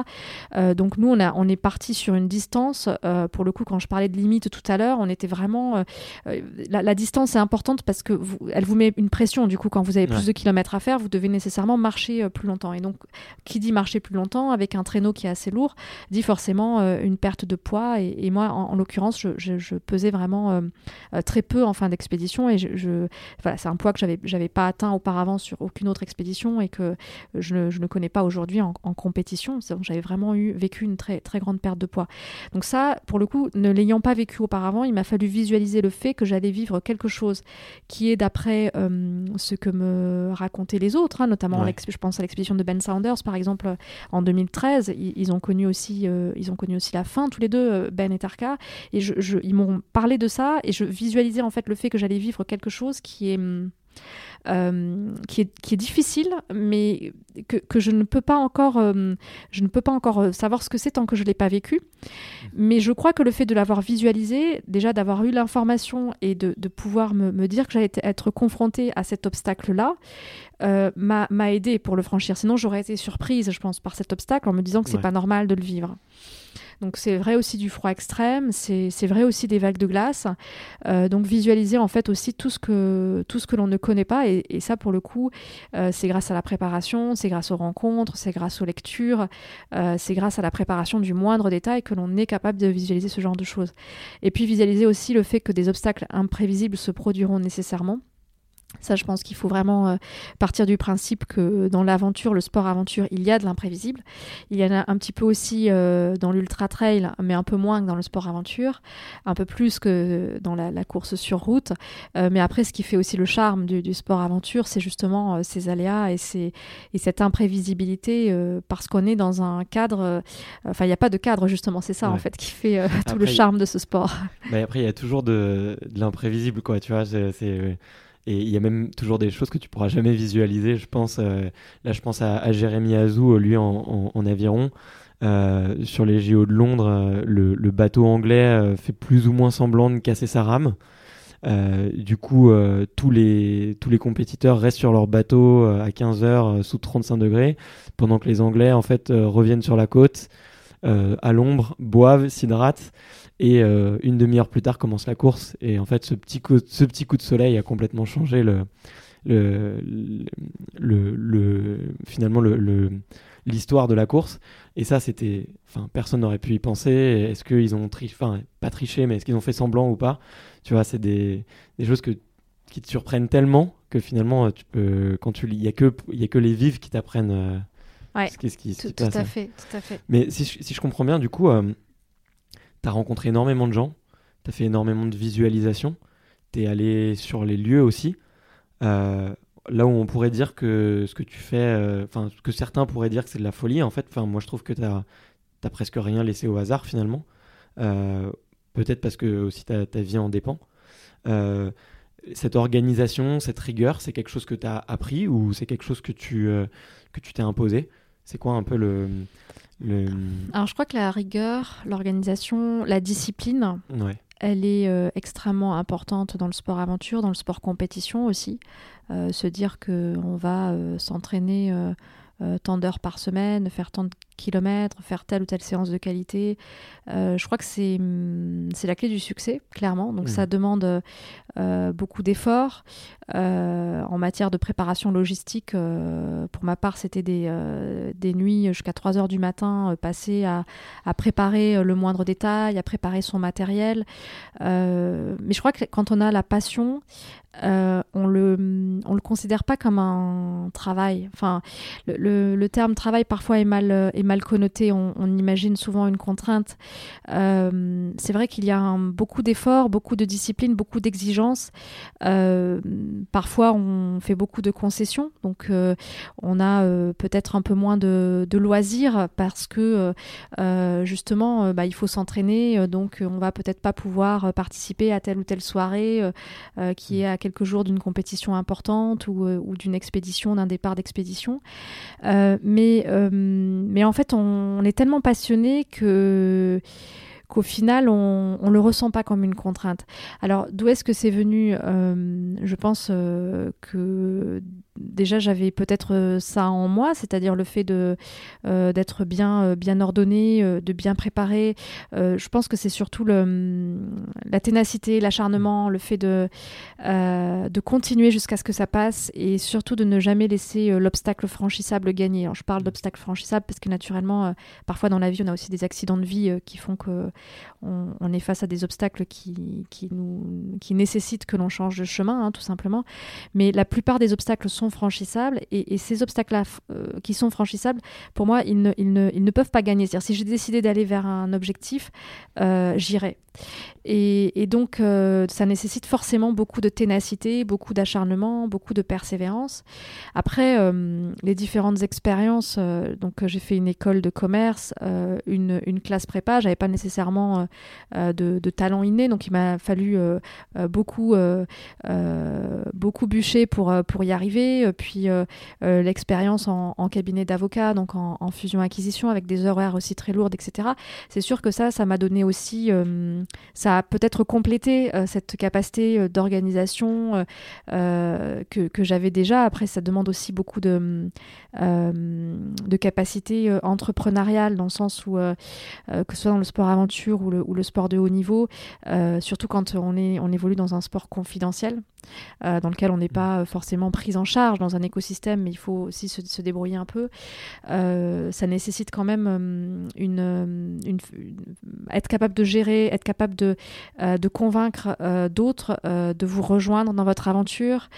Euh, donc nous, on, a, on est parti sur une distance. Euh, pour le coup, quand je parlais de limite tout à l'heure, on était vraiment. Euh, la, distance est importante parce que vous, elle vous met une pression. Du coup, quand vous avez plus de kilomètres à faire, vous devez nécessairement marcher plus longtemps. Et donc, qui dit marcher plus longtemps avec un traîneau qui est assez lourd, dit forcément une perte de poids. Et, moi, en, l'occurrence, je, pesais vraiment très peu en fin d'expédition. Et je, voilà, c'est un poids que j'avais, j'avais pas atteint auparavant sur aucune autre expédition et que je ne, je ne connais pas aujourd'hui en, compétition. J'avais vraiment eu, vécu une très, très grande perte de poids. Donc ça, pour le coup, ne l'ayant pas vécu auparavant, il m'a fallu visualiser le fait que j'allais vivre quelque chose qui est d'après euh, ce que me racontaient les autres, hein, notamment je pense à l'expédition de Ben Saunders par exemple en 2013. Ils, ont connu aussi, euh, ils ont connu aussi la fin tous les deux, euh, Ben et Tarka, et je, ils m'ont parlé de ça et je visualisais en fait le fait que j'allais vivre quelque chose qui est hum, euh, qui, est, qui, est, difficile, mais que, que, je ne peux pas encore, euh, je ne peux pas encore euh, savoir ce que c'est tant que je l'ai pas vécu. Mais je crois que le fait de l'avoir visualisé, déjà d'avoir eu l'information et de, de, pouvoir me, me dire que j'allais être confrontée à cet obstacle-là, euh, m'a aidé pour le franchir. Sinon, j'aurais été surprise, je pense, par cet obstacle en me disant que c'est pas normal de le vivre. Donc c'est vrai aussi du froid extrême, c'est vrai aussi des vagues de glace. Euh, donc visualiser en fait aussi tout ce que, l'on ne connaît pas. Et, ça pour le coup, euh, c'est grâce à la préparation, c'est grâce aux rencontres, c'est grâce aux lectures, euh, c'est grâce à la préparation du moindre détail que l'on est capable de visualiser ce genre de choses. Et puis visualiser aussi le fait que des obstacles imprévisibles se produiront nécessairement. Ça, je pense qu'il faut vraiment euh, partir du principe que dans l'aventure, le sport-aventure, il y a de l'imprévisible. Il y en a un petit peu aussi euh, dans l'ultra-trail, mais un peu moins que dans le sport-aventure, un peu plus que dans la, course sur route. Euh, mais après, ce qui fait aussi le charme du, sport-aventure, c'est justement ces aléas et, et cette imprévisibilité parce qu'on est dans un cadre. Enfin, il n'y a pas de cadre, justement. C'est ça, en fait, qui fait tout le charme de ce sport. Mais après, il y a toujours de, de l'imprévisible, quoi. Tu vois, c'est et il y a même toujours des choses que tu pourras jamais visualiser. Je pense, euh, là, je pense à, Jérémy Azou, lui en, aviron. Euh, sur les JO de Londres, euh, le, bateau anglais fait plus ou moins semblant de casser sa rame. du coup, tous, les, tous les compétiteurs restent sur leur bateau à 15 heures sous 35 degrés, pendant que les Anglais en fait reviennent sur la côte à l'ombre, boivent, s'hydratent et euh, une demi-heure plus tard commence la course. Et en fait, ce petit coup, ce petit coup de soleil a complètement changé le, le, le, le finalement le, l'histoire de la course. Et ça, c'était, enfin, personne n'aurait pu y penser. Est-ce qu'ils ont triché, enfin, pas triché, mais est-ce qu'ils ont fait semblant ou pas? Tu vois, c'est des, des choses que, qui te surprennent tellement que finalement, tu peux, quand tu il y a que, il y a que les vives qui t'apprennent. Euh, ce qui, ce qui, tout, à fait, tout à fait. Mais si, si je comprends bien, du coup, euh, tu as rencontré énormément de gens, tu as fait énormément de visualisation, tu es allé sur les lieux aussi. Euh, là où on pourrait dire que ce que tu fais, euh, enfin, que certains pourraient dire que c'est de la folie, en fait, enfin, moi je trouve que tu n'as presque rien laissé au hasard finalement. Euh, peut-être parce que aussi ta, ta vie en dépend. cette organisation, cette rigueur, c'est quelque chose que tu as appris ou c'est quelque chose que tu que tu t'es imposé? C'est quoi un peu le, alors je crois que la rigueur, l'organisation, la discipline, elle est euh, extrêmement importante dans le sport aventure, dans le sport compétition aussi. Euh, se dire qu'on va euh, s'entraîner tant d'heures par semaine, faire tant de kilomètres, faire telle ou telle séance de qualité. je crois que c'est hum, la clé du succès, clairement. Donc ça mmh. demande beaucoup d'efforts. Euh, en matière de préparation logistique, euh, pour ma part, c'était des, euh, des, nuits jusqu'à 3 heures du matin passées à, à, préparer le moindre détail, à préparer son matériel. mais je crois que quand on a la passion, on le on le considère pas comme un travail. Enfin, le, le, terme travail parfois est mal est mal connoté. On, on imagine souvent une contrainte. c'est vrai qu'il y a beaucoup d'efforts, beaucoup de discipline, beaucoup d'exigences parfois on fait beaucoup de concessions, donc euh, on a euh, peut-être un peu moins de, loisirs parce que euh, justement bah, il faut s'entraîner, donc on va peut-être pas pouvoir participer à telle ou telle soirée qui est à quelques jours d'une compétition importante ou, d'une expédition, d'un départ d'expédition. mais, mais en fait on est tellement passionné que qu'au final, on ne le ressent pas comme une contrainte. Alors, d'où est-ce que c'est venu euh, Je pense euh, que déjà j'avais peut-être euh, ça en moi, c'est-à-dire le fait de euh, d'être bien euh, bien ordonné, de bien préparé. je pense que c'est surtout le, hum, la ténacité, l'acharnement, le fait de de continuer jusqu'à ce que ça passe et surtout de ne jamais laisser l'obstacle franchissable gagner. Alors, je parle d'obstacle franchissable parce que naturellement, parfois dans la vie, on a aussi des accidents de vie qui font que on, est face à des obstacles qui, qui nous qui nécessitent que l'on change de chemin, hein, tout simplement. Mais la plupart des obstacles sont franchissables. Et, ces obstacles-là qui sont franchissables, pour moi, ils ne, peuvent pas gagner. C'est-à-dire, si j'ai décidé d'aller vers un objectif, j'irai. Et, donc, euh, ça nécessite forcément beaucoup de ténacité, beaucoup d'acharnement, beaucoup de persévérance. Après, euh, les différentes expériences, euh, donc j'ai fait une école de commerce, une, classe prépa, j'avais pas nécessairement de, talent inné, donc il m'a fallu beaucoup, beaucoup bûcher pour y arriver. Puis l'expérience en, cabinet d'avocat, donc en, fusion-acquisition, avec des horaires aussi très lourdes, etc. C'est sûr que ça, ça m'a donné aussi ça a peut-être complété euh, cette capacité euh, d'organisation euh, que, j'avais déjà. Après, ça demande aussi beaucoup de, de capacité entrepreneuriale dans le sens où, que ce soit dans le sport aventure ou le, sport de haut niveau, surtout quand on évolue dans un sport confidentiel. Dans lequel on n'est pas forcément pris en charge dans un écosystème, mais il faut aussi se, débrouiller un peu. ça nécessite quand même une, une, être capable de gérer, être capable de, euh, convaincre euh, d'autres euh, de vous rejoindre dans votre aventure.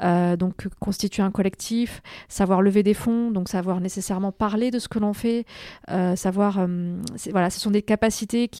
donc constituer un collectif, savoir lever des fonds, donc savoir nécessairement parler de ce que l'on fait, savoir, voilà, ce sont des capacités qui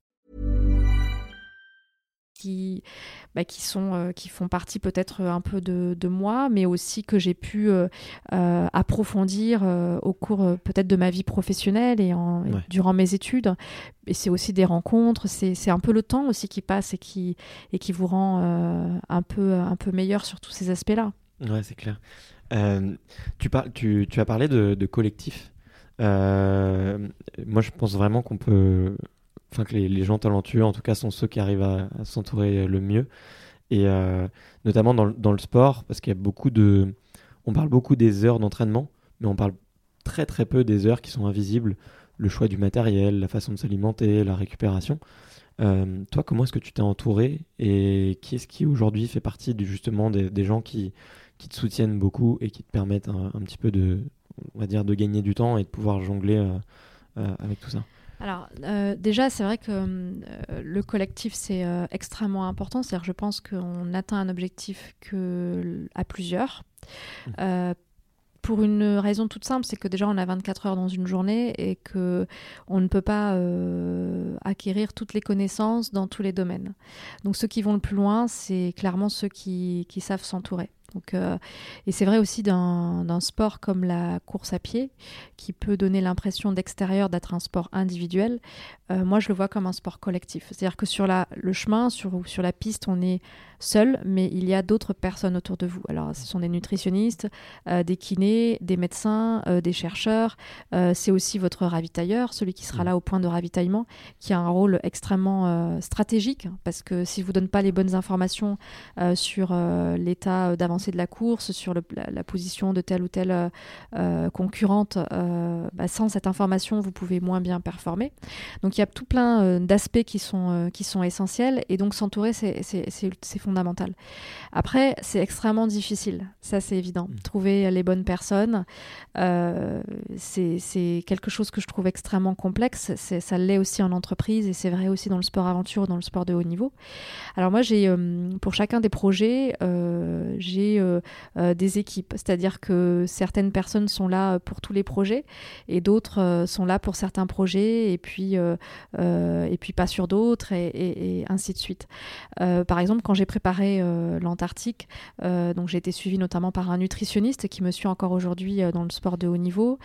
Qui bah, qui, sont, euh, qui font partie peut-être un peu de, de, moi, mais aussi que j'ai pu euh, euh, approfondir au cours peut-être de ma vie professionnelle et, en, durant mes études. Et c'est aussi des rencontres, c'est un peu le temps aussi qui passe et qui, et qui vous rend un, peu, un peu meilleur sur tous ces aspects-là. Ouais, c'est clair. tu, parles, tu, tu, as parlé de, de collectif. moi, je pense vraiment qu'on peut enfin que les, gens talentueux, en tout cas, sont ceux qui arrivent à, s'entourer le mieux. Et euh, notamment dans, le sport, parce qu'il y a beaucoup de. On parle beaucoup des heures d'entraînement, mais on parle très très peu des heures qui sont invisibles. Le choix du matériel, la façon de s'alimenter, la récupération. Euh, toi, comment est-ce que tu t'es entouré et qui est-ce qui aujourd'hui fait partie justement des, gens qui, qui te soutiennent beaucoup et qui te permettent un, petit peu de, on va dire, de gagner du temps et de pouvoir jongler euh, avec tout ça? Alors, euh, déjà, c'est vrai que euh, le collectif, c'est euh, extrêmement important. C'est-à-dire, je pense qu'on atteint un objectif que, à plusieurs. Mmh. pour une raison toute simple, c'est que déjà, on a 24 heures dans une journée et que on ne peut pas acquérir toutes les connaissances dans tous les domaines. Donc, ceux qui vont le plus loin, c'est clairement ceux qui savent s'entourer. Euh, et c'est vrai aussi d'un sport comme la course à pied, qui peut donner l'impression d'extérieur d'être un sport individuel. Euh, moi, je le vois comme un sport collectif. C'est-à-dire que sur la, le chemin, sur, sur la piste, on est seul, mais il y a d'autres personnes autour de vous. Alors, ce sont des nutritionnistes, euh, des kinés, des médecins, des chercheurs. c'est aussi votre ravitailleur, celui qui sera mmh. là au point de ravitaillement, qui a un rôle extrêmement stratégique, parce que s'il ne vous donne pas les bonnes informations sur l'état d'avancement de la course, sur la, position de telle ou telle euh, euh, concurrente, euh, bah, sans cette information, vous pouvez moins bien performer. Donc il y a tout plein d'aspects qui, sont qui sont essentiels et donc s'entourer, c'est fondamental. Après, c'est extrêmement difficile, ça c'est évident. Mmh. Trouver les bonnes personnes, c'est quelque chose que je trouve extrêmement complexe. Ça l'est aussi en entreprise et c'est vrai aussi dans le sport aventure, dans le sport de haut niveau. Alors moi, j'ai pour chacun des projets, j'ai euh, euh, des équipes. C'est-à-dire que certaines personnes sont là pour tous les projets et d'autres euh, sont là pour certains projets et puis, et puis pas sur d'autres et, ainsi de suite. par exemple, quand j'ai préparé l'Antarctique, donc j'ai été suivie notamment par un nutritionniste qui me suit encore aujourd'hui dans le sport de haut niveau,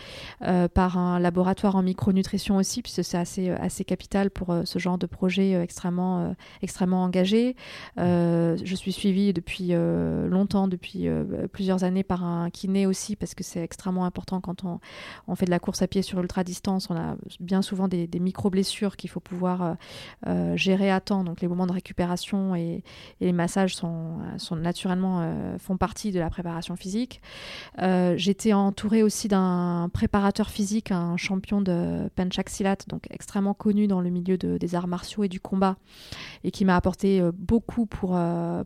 par un laboratoire en micronutrition aussi, puisque c'est assez, assez capital pour ce genre de projet extrêmement, extrêmement engagé. je suis suivie depuis longtemps, depuis euh, plusieurs années par un kiné aussi, parce que c'est extrêmement important quand on, on, fait de la course à pied sur ultra distance. On a bien souvent des, micro-blessures qu'il faut pouvoir euh, euh, gérer à temps, donc les moments de récupération et, les, massages sont, sont naturellement font partie de la préparation physique. J'étais entourée aussi d'un préparateur physique, un champion de penchak silat, donc extrêmement connu dans le milieu des arts martiaux et du combat, et qui m'a apporté beaucoup pour,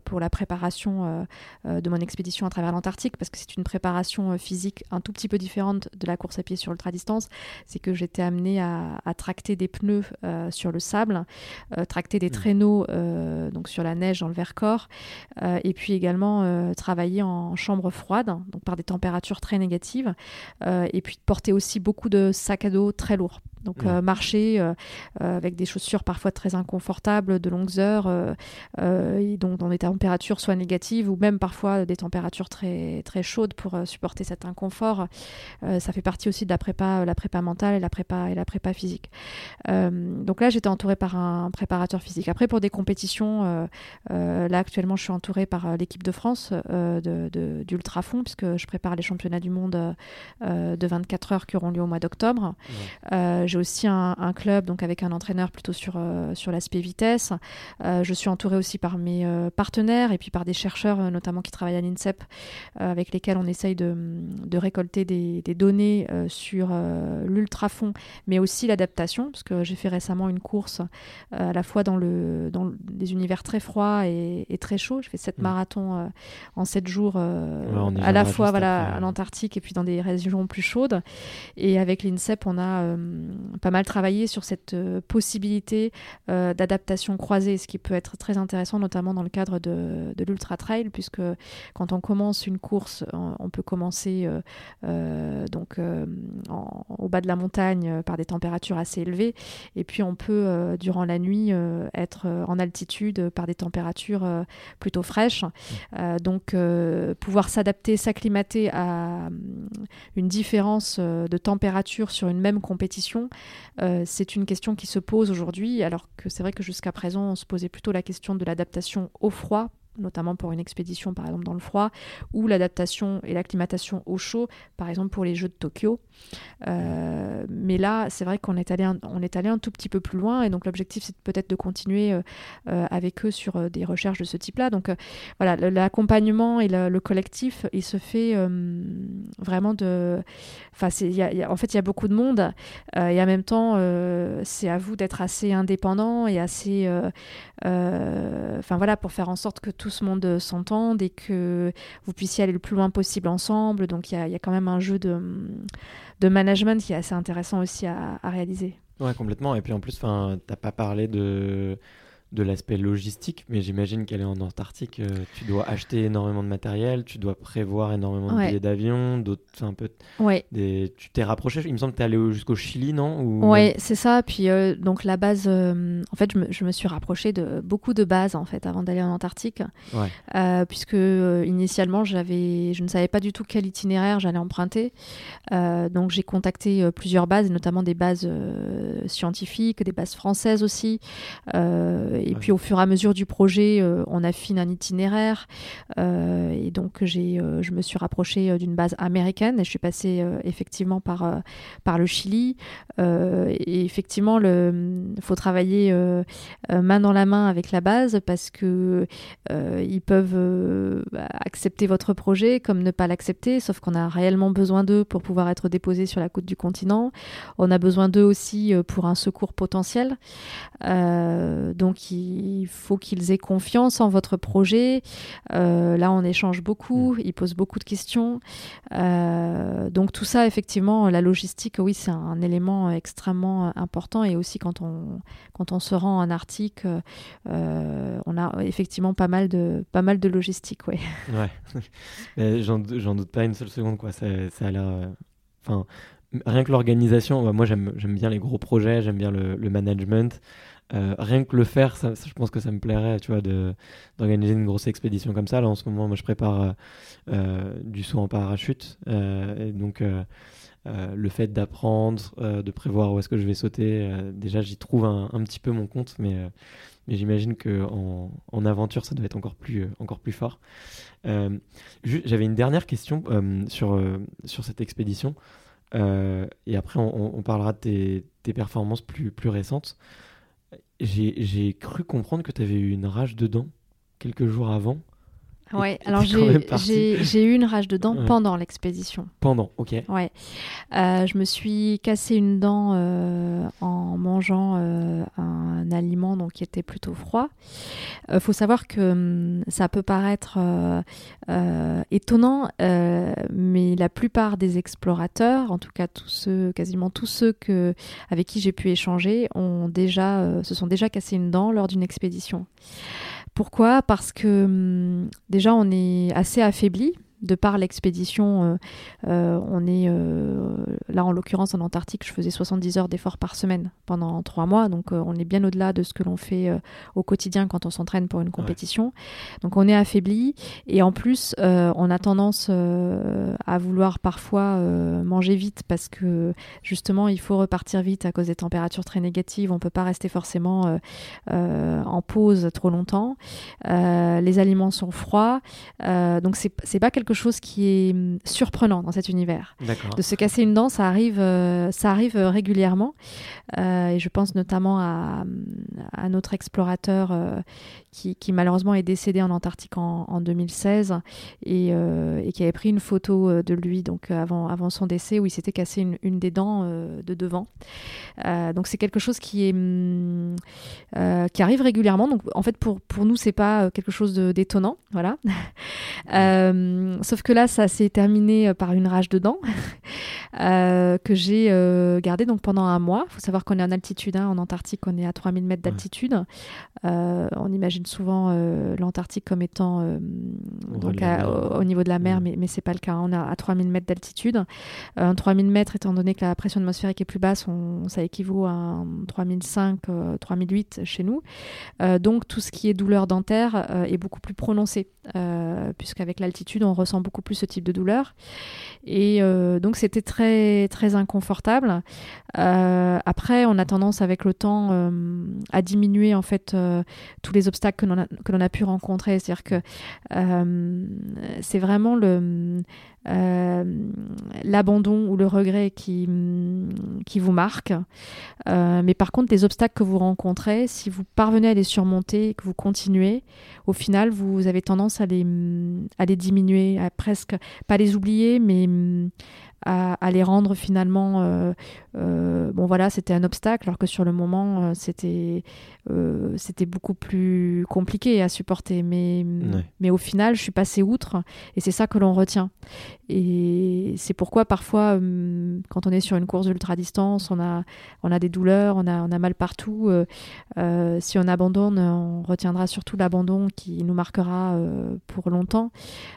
pour la préparation de mon expédition à travers l'Antarctique, parce que c'est une préparation physique un tout petit peu différente de la course à pied sur ultra distance. C'est que j'étais amenée à, à, tracter des pneus sur le sable, tracter des mmh. traîneaux donc sur la neige dans le Vercors, et puis également travailler en chambre froide, donc par des températures très négatives, et puis porter aussi beaucoup de sacs à dos très lourds. Donc euh, marcher euh, euh, avec des chaussures parfois très inconfortables, de longues heures, et donc dans des températures soit négatives ou même parfois des températures très très chaudes pour supporter cet inconfort. ça fait partie aussi de la prépa, la prépa mentale et la prépa et la prépa physique. donc là j'étais entourée par un préparateur physique. Après pour des compétitions, là actuellement je suis entourée par l'équipe de France de, d'ultrafond puisque je prépare les championnats du monde de 24 heures qui auront lieu au mois d'octobre j'ai aussi un, club donc avec un entraîneur plutôt sur, euh, sur l'aspect vitesse. Euh, je suis entourée aussi par mes euh, partenaires et puis par des chercheurs notamment qui travaillent à l'INSEP avec lesquels on essaye de, de récolter des, des données sur l'ultrafond mais aussi l'adaptation parce que j'ai fait récemment une course à la fois dans, le, dans des univers très froids et, très chauds. Je fais 7 mmh. marathons en 7 jours à la fois voilà, à l'Antarctique et puis dans des régions plus chaudes. Et avec l'INSEP, on a pas mal travaillé sur cette euh, possibilité euh, d'adaptation croisée, ce qui peut être très intéressant, notamment dans le cadre de, l'ultra trail, puisque quand on commence une course, on, peut commencer euh, donc au bas de la montagne par des températures assez élevées, et puis on peut durant la nuit être en altitude par des températures plutôt fraîches. donc pouvoir s'adapter, s'acclimater à une différence de température sur une même compétition, euh, c'est une question qui se pose aujourd'hui, alors que c'est vrai que jusqu'à présent, on se posait plutôt la question de l'adaptation au froid notamment pour une expédition par exemple dans le froid, ou l'adaptation et l'acclimatation au chaud, par exemple pour les Jeux de Tokyo. Euh, mais là, c'est vrai qu'on est, allé un, on est allé un tout petit peu plus loin, et donc l'objectif c'est peut-être de continuer euh, euh, avec eux sur des recherches de ce type-là. Donc voilà, l'accompagnement et le, collectif, il se fait vraiment de... Enfin, en fait, il y a beaucoup de monde, et en même temps, c'est à vous d'être assez indépendant et assez... Enfin voilà, pour faire en sorte que ce monde s'entende et que vous puissiez aller le plus loin possible ensemble. Donc il y, y a, quand même un jeu de, de management qui est assez intéressant aussi à, réaliser. Ouais, complètement. Et puis en plus, tu n'as pas parlé de de l'aspect logistique, mais j'imagine qu'elle est en Antarctique. Euh, tu dois acheter énormément de matériel, tu dois prévoir énormément de billets d'avion, d'autres, un peu. Ouais. Des, tu t'es rapproché. Il me semble que tu es allé jusqu'au Chili, non Ou... Ouais, c'est ça. Puis euh, donc la base, euh, en fait, je me, je me, suis rapproché de beaucoup de bases en fait avant d'aller en Antarctique, ouais. puisque initialement j'avais, je ne savais pas du tout quel itinéraire j'allais emprunter. donc j'ai contacté plusieurs bases, notamment des bases scientifiques, des bases françaises aussi et puis au fur et à mesure du projet, euh, on affine un itinéraire. Euh, et donc j'ai, euh, je me suis rapprochée d'une base américaine et je suis passée effectivement par, par le Chili. et effectivement, il faut travailler main dans la main avec la base parce que ils peuvent accepter votre projet comme ne pas l'accepter, sauf qu'on a réellement besoin d'eux pour pouvoir être déposés sur la côte du continent. On a besoin d'eux aussi pour un secours potentiel. donc il faut qu'ils aient confiance en votre projet. Euh, là, on échange beaucoup, mm. ils posent beaucoup de questions. Euh, donc tout ça, effectivement, la logistique, oui, c'est un élément extrêmement important. Et aussi quand on, quand on se rend en Arctique, euh, on a effectivement pas mal de, pas mal de logistique. Ouais. ouais. J'en doute pas une seule seconde. Quoi. Ça, ça a l'air... Enfin, rien que l'organisation, moi j'aime bien les gros projets, j'aime bien le, le management. Euh, rien que le faire, je pense que ça me plairait, tu vois, d'organiser une grosse expédition comme ça. Là, en ce moment, moi, je prépare euh, euh, du saut en parachute. donc, le fait d'apprendre, de prévoir où est-ce que je vais sauter, déjà, j'y trouve un, petit peu mon compte, mais, mais j'imagine qu'en en, aventure, ça doit être encore plus, encore plus fort. J'avais une dernière question sur, sur cette expédition. et après, on, on parlera de tes, tes, performances plus, plus récentes. J'ai cru comprendre que tu avais eu une rage dedans, quelques jours avant. Ouais, alors j'ai eu une rage de dents pendant l'expédition. Pendant, ok. Ouais. Euh, je me suis cassé une dent euh, en mangeant euh, un aliment donc, qui était plutôt froid. Il faut savoir que hum, ça peut paraître étonnant, mais la plupart des explorateurs, en tout cas tous ceux, quasiment tous ceux que, avec qui j'ai pu échanger, ont déjà, se sont déjà cassés une dent lors d'une expédition. Pourquoi? Parce que hum, déjà on est assez affaibli de par l'expédition, euh, euh, on est euh, là en l'occurrence en Antarctique, je faisais 70 heures d'effort par semaine pendant trois mois, donc on est bien au-delà de ce que l'on fait au quotidien quand on s'entraîne pour une compétition. Donc on est affaibli. Et en plus on a tendance à vouloir parfois manger vite parce que justement il faut repartir vite à cause des températures très négatives, on peut pas rester forcément en pause trop longtemps. les aliments sont froids, donc c'est pas quelque chose qui est hum, surprenant dans cet univers. De se casser une dent, ça arrive, euh, ça arrive euh, régulièrement. Euh, et je pense notamment à, à notre explorateur qui, qui, malheureusement est décédé en Antarctique en, 2016 et, et, qui avait pris une photo de lui donc avant, avant son décès où il s'était cassé une, une, des dents de devant. donc c'est quelque chose qui est hum, qui arrive régulièrement. Donc en fait pour, pour nous c'est pas quelque chose d'étonnant, voilà. sauf que là, ça s'est terminé euh, par une rage de dents euh, que j'ai euh, gardée donc pendant un mois. Il faut savoir qu'on est en altitude, hein, en Antarctique, on est à 3000 mètres d'altitude. on imagine souvent l'Antarctique comme étant donc au, niveau de la mer, mais, mais c'est pas le cas. On est à 3000 mètres d'altitude. 3000 mètres, étant donné que la pression atmosphérique est plus basse, on, ça équivaut à 3005, 3008 chez nous. donc tout ce qui est douleur dentaire est beaucoup plus prononcé, puisqu'avec l'altitude, on ressent beaucoup plus ce type de douleur. Et euh, donc c'était très très inconfortable. Euh, après, on a tendance avec le temps euh, à diminuer en fait tous les obstacles que l'on a, a pu rencontrer. C'est-à-dire que c'est vraiment le euh, l'abandon ou le regret qui, qui vous marque. Euh, mais par contre, les obstacles que vous rencontrez, si vous parvenez à les surmonter que vous continuez, au final, vous avez tendance à les, à les diminuer, à presque, pas les oublier, mais à, les rendre finalement euh, bon voilà c'était un obstacle alors que sur le moment euh, c'était c'était beaucoup plus compliqué à supporter. Mais mais au final je suis passée outre et c'est ça que l'on retient. Et c'est pourquoi parfois quand on est sur une course ultra distance on a on a des douleurs on a on a mal partout si on abandonne on retiendra surtout l'abandon qui nous marquera pour longtemps.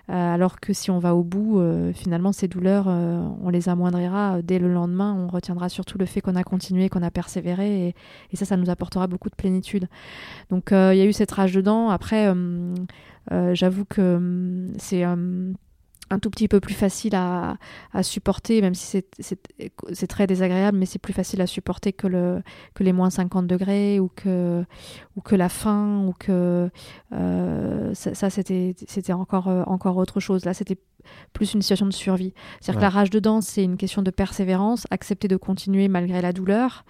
Alors que si on va au bout finalement ces douleurs on les amoindrira euh, dès le lendemain. On retiendra surtout le fait qu'on a continué, qu'on a persévéré, et, ça, ça nous apportera beaucoup de plénitude. Donc euh, il y a eu cette rage dedans. Après, euh, j'avoue que c'est un tout petit peu plus facile à, supporter, même si c'est très désagréable, mais c'est plus facile à supporter que, le, que les moins 50 degrés ou que, la faim, ou que ça, ça c'était encore, encore autre chose. Là, c'était plus une situation de survie. C'est-à-dire que la rage de dents, c'est une question de persévérance, accepter de continuer malgré la douleur,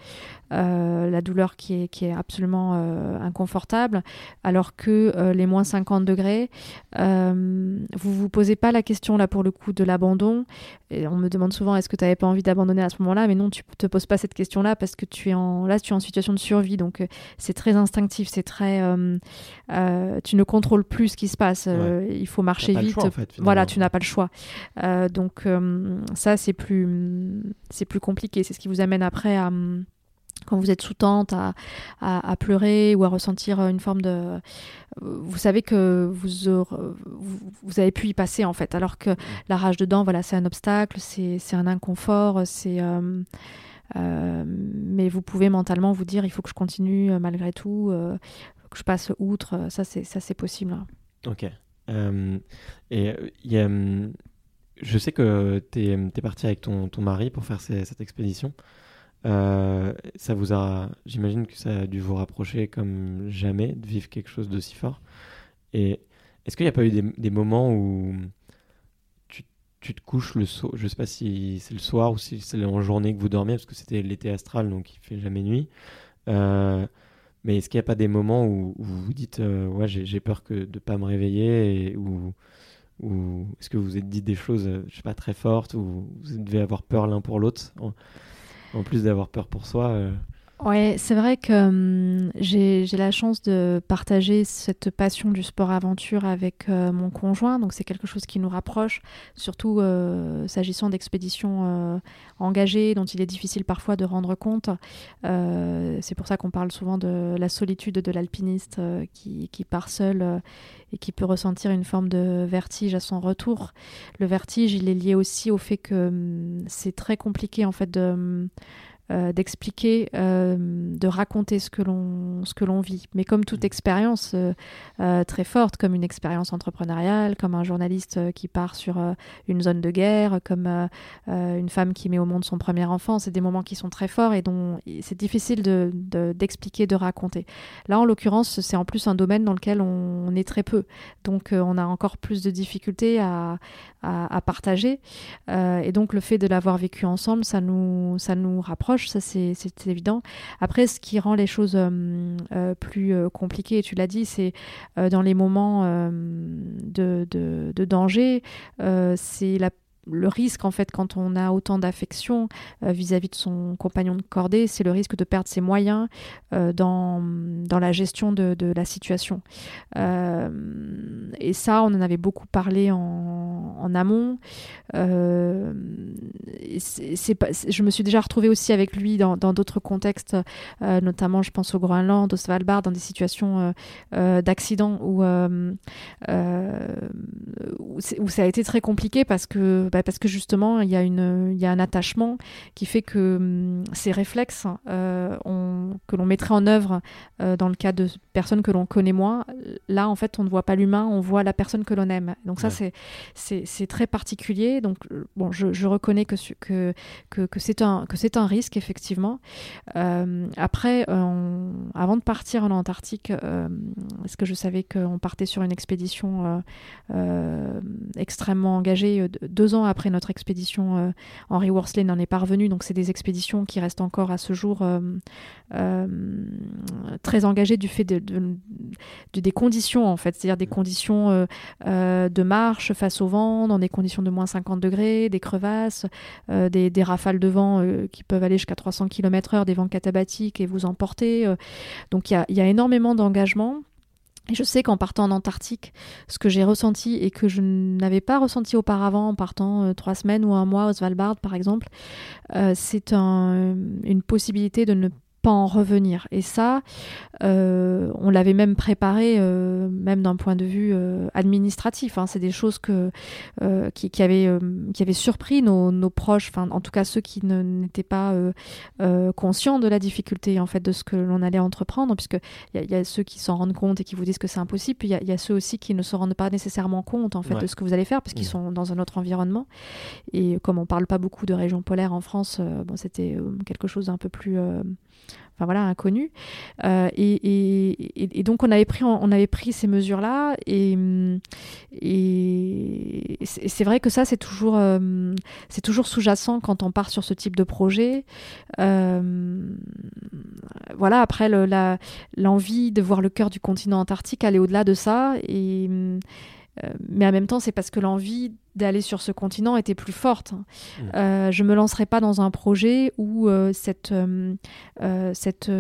euh, la douleur qui est, qui est absolument euh, inconfortable, alors que euh, les moins 50 degrés, vous vous posez pas la question là pour le coup de l'abandon. Et on me demande souvent est-ce que tu n'avais pas envie d'abandonner à ce moment-là, mais non, tu te poses pas cette question-là parce que tu es en là, tu es en situation de survie, donc c'est très instinctif, c'est très, tu ne contrôles plus ce qui se passe. il faut marcher vite. voilà, tu n'as pas le choix. Euh, donc euh, ça, c'est plus, c'est plus compliqué. C'est ce qui vous amène après quand vous êtes sous tente à, à, pleurer ou à ressentir une forme de vous savez que vous, vous, avez pu y passer en fait alors que la rage dedans voilà c'est un obstacle c'est un inconfort c'est euh, mais vous pouvez mentalement vous dire il faut que je continue malgré tout que je passe outre ça c'est possible ok euh, et euh, y a, hum, je sais que tu es, es, parti avec ton, mari pour faire cette expédition. Euh, ça vous a, j'imagine que ça a dû vous rapprocher comme jamais de vivre quelque chose de si fort. Et est-ce qu'il n'y a pas eu des, moments où tu, te couches le soir, je sais pas si c'est le soir ou si c'est en journée que vous dormiez, parce que c'était l'été astral, donc il fait jamais nuit. Mais est-ce qu'il n'y a pas des moments où, vous vous dites ouais j'ai peur que de pas me réveiller ou ou est-ce que vous vous êtes dit des choses je sais pas très fortes ou vous devez avoir peur l'un pour l'autre en, plus d'avoir peur pour soi Ouais, c'est vrai que hum, j'ai la chance de partager cette passion du sport-aventure avec euh, mon conjoint, donc c'est quelque chose qui nous rapproche, surtout euh, s'agissant d'expéditions euh, engagées dont il est difficile parfois de rendre compte. c'est pour ça qu'on parle souvent de la solitude de l'alpiniste qui, qui, part seul et qui peut ressentir une forme de vertige à son retour. Le vertige, il est lié aussi au fait que hum, c'est très compliqué en fait de hum, euh, d'expliquer, euh, de raconter ce que l'on ce que l'on vit. Mais comme toute mm. expérience euh, très forte, comme une expérience entrepreneuriale, comme un journaliste qui part sur une zone de guerre, comme une femme qui met au monde son premier enfant, c'est des moments qui sont très forts et dont c'est difficile de, d'expliquer, de, raconter. Là, en l'occurrence, c'est en plus un domaine dans lequel on, est très peu, donc on a encore plus de difficultés à, à, à partager. et donc le fait de l'avoir vécu ensemble, ça nous ça nous rapproche ça c'est évident. Après, ce qui rend les choses euh, euh, plus euh, compliquées, tu l'as dit, c'est dans les moments de, danger, c'est la le risque, en fait, quand on a autant d'affection euh, vis-à-vis de son compagnon de cordée, c'est le risque de perdre ses moyens euh, dans, la gestion de, la situation. Euh, et ça, on en avait beaucoup parlé en, amont. je me suis déjà retrouvée aussi avec lui dans d'autres contextes, notamment, je pense au Groenland, au Svalbard, dans des situations d'accident où, où, ça a été très compliqué parce que bah, parce que justement, il y, a une, il y a un attachement qui fait que hum, ces réflexes euh, que l'on mettrait en œuvre euh, dans le cas de personnes que l'on connaît moins, là, en fait, on ne voit pas l'humain, on voit la personne que l'on aime. Donc ça, c'est c'est très particulier. Donc, euh, bon, je, je reconnais que, que, que, que c'est un, un risque, effectivement. après, avant de partir en Antarctique, est-ce que je savais qu'on partait sur une expédition extrêmement engagée deux ans après notre expédition, euh, Henry Worsley n'en est pas revenu. Donc, c'est des expéditions qui restent encore à ce jour euh, euh, très engagées du fait de, des conditions, en fait. C'est-à-dire des conditions de marche face au vent, dans des conditions de moins 50 degrés, des crevasses, des, rafales de vent qui peuvent aller jusqu'à 300 km/h, des vents catabatiques et vous emporter. donc, il y a énormément d'engagement. Et je sais qu'en partant en Antarctique, ce que j'ai ressenti et que je n'avais pas ressenti auparavant en partant euh, trois semaines ou un mois au Svalbard par exemple, euh, c'est un, une possibilité de ne en revenir. Et ça, euh, on l'avait même préparé, euh, même d'un point de vue euh, administratif. Hein. C'est des choses que, qui, qui, avaient, qui avaient surpris nos, nos proches, enfin, en tout cas ceux qui n'étaient pas conscients de la difficulté en fait de ce que l'on allait entreprendre, puisque il y, y, a ceux qui s'en rendent compte et qui vous disent que c'est impossible, puis il y, y, a ceux aussi qui ne se rendent pas nécessairement compte en fait de ce que vous allez faire, parce qu'ils sont dans un autre environnement. Et comme on parle pas beaucoup de régions polaires en France, bon, c'était quelque chose d'un peu plus enfin voilà, inconnu. Euh, et, donc on avait pris, on avait pris ces mesures-là, et, et c'est vrai que ça c'est toujours, euh, c'est toujours sous-jacent quand on part sur ce type de projet. Euh, voilà, après l'envie de voir le cœur du continent antarctique aller au-delà de ça, et mais en même temps c'est parce que l'envie d'aller sur ce continent était plus forte. Mmh. Euh, je me lancerai pas dans un projet où euh, cette, euh, cette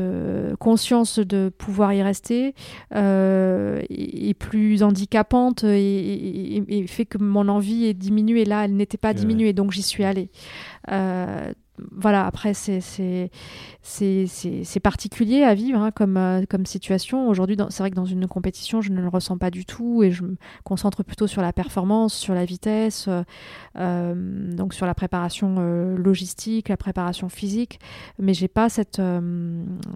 conscience de pouvoir y rester est, plus handicapante et, fait que mon envie est diminuée. Là, elle n'était pas diminuée, donc j'y suis allée voilà, après, c'est particulier à vivre hein, comme, euh, comme situation. Aujourd'hui, c'est vrai que dans une compétition, je ne le ressens pas du tout et je me concentre plutôt sur la performance, sur la vitesse, euh, euh, donc sur la préparation logistique, la préparation physique. Mais j'ai pas cette,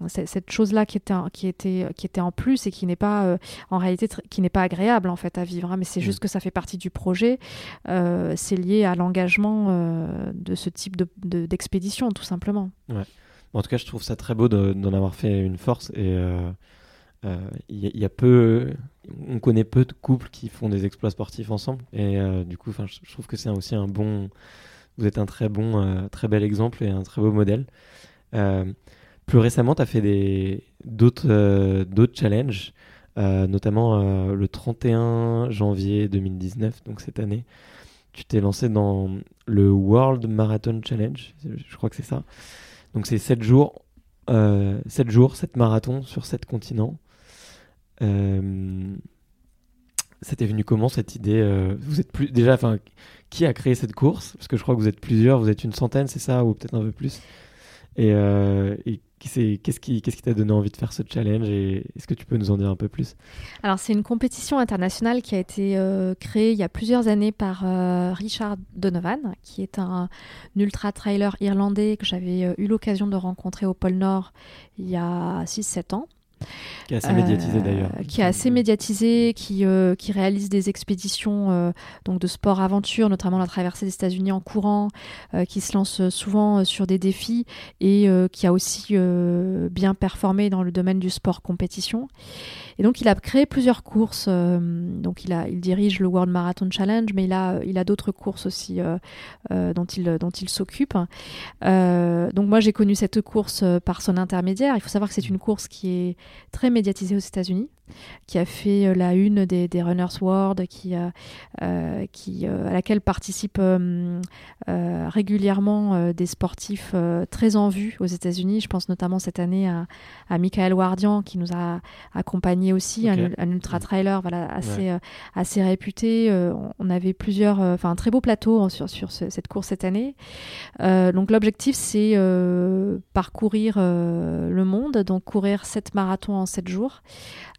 cette chose-là qui était, qui, était, qui était en plus et qui n'est pas, en réalité, qui n'est pas agréable en fait à vivre. Hein. mais c'est mm. juste que ça fait partie du projet. c'est lié à l'engagement de ce type d'expérience. De, expédition, tout simplement. Ouais. En tout cas, je trouve ça très beau d'en avoir fait une force. Et il euh, euh, y, a peu, on connaît peu de couples qui font des exploits sportifs ensemble. Et euh, du coup, je, je trouve que c'est aussi un bon. Vous êtes un très bon, très bel exemple et un très beau modèle. plus récemment, tu as fait d'autres d'autres challenges, notamment le 31 janvier 2019, donc cette année. Tu t'es lancé dans le World Marathon Challenge, je crois que c'est ça. Donc c'est 7 jours, 7 jours, 7 marathons sur 7 continents. C'était venu comment cette idée euh, Vous êtes plus déjà, enfin, qui a créé cette course? Parce que je crois que vous êtes plusieurs, vous êtes une centaine, c'est ça, ou peut-être un peu plus? Et, euh, qu'est-ce qui t'a donné envie de faire ce challenge Et est-ce que tu peux nous en dire un peu plus? Alors c'est une compétition internationale qui a été euh, créée il y a plusieurs années par Richard Donovan, qui est un, ultra trailer irlandais que j'avais eu l'occasion de rencontrer au pôle Nord il y a 6-7 ans. Qui est assez médiatisé d'ailleurs. Euh, qui est assez médiatisé, qui, euh, qui réalise des expéditions euh, donc de sport aventure, notamment la traversée des États-Unis en courant, qui se lance souvent sur des défis et qui a aussi bien performé dans le domaine du sport compétition. Et donc il a créé plusieurs courses. donc il, a, il dirige le World Marathon Challenge, mais il a, d'autres courses aussi dont il, dont il s'occupe. donc moi j'ai connu cette course par son intermédiaire. Il faut savoir que c'est une course qui est très médiatisé aux États-Unis qui a fait euh, la une des, Runners World, qui, euh, qui, euh, à laquelle participent régulièrement des sportifs très en vue aux États-Unis. Je pense notamment cette année à, à Michael Wardian, qui nous a accompagnés aussi, un, ultra trailer voilà, assez, assez réputé. on avait plusieurs, enfin un très beau plateau hein, sur, sur cette course cette année. donc l'objectif, c'est parcourir le monde, donc courir 7 marathons en 7 jours.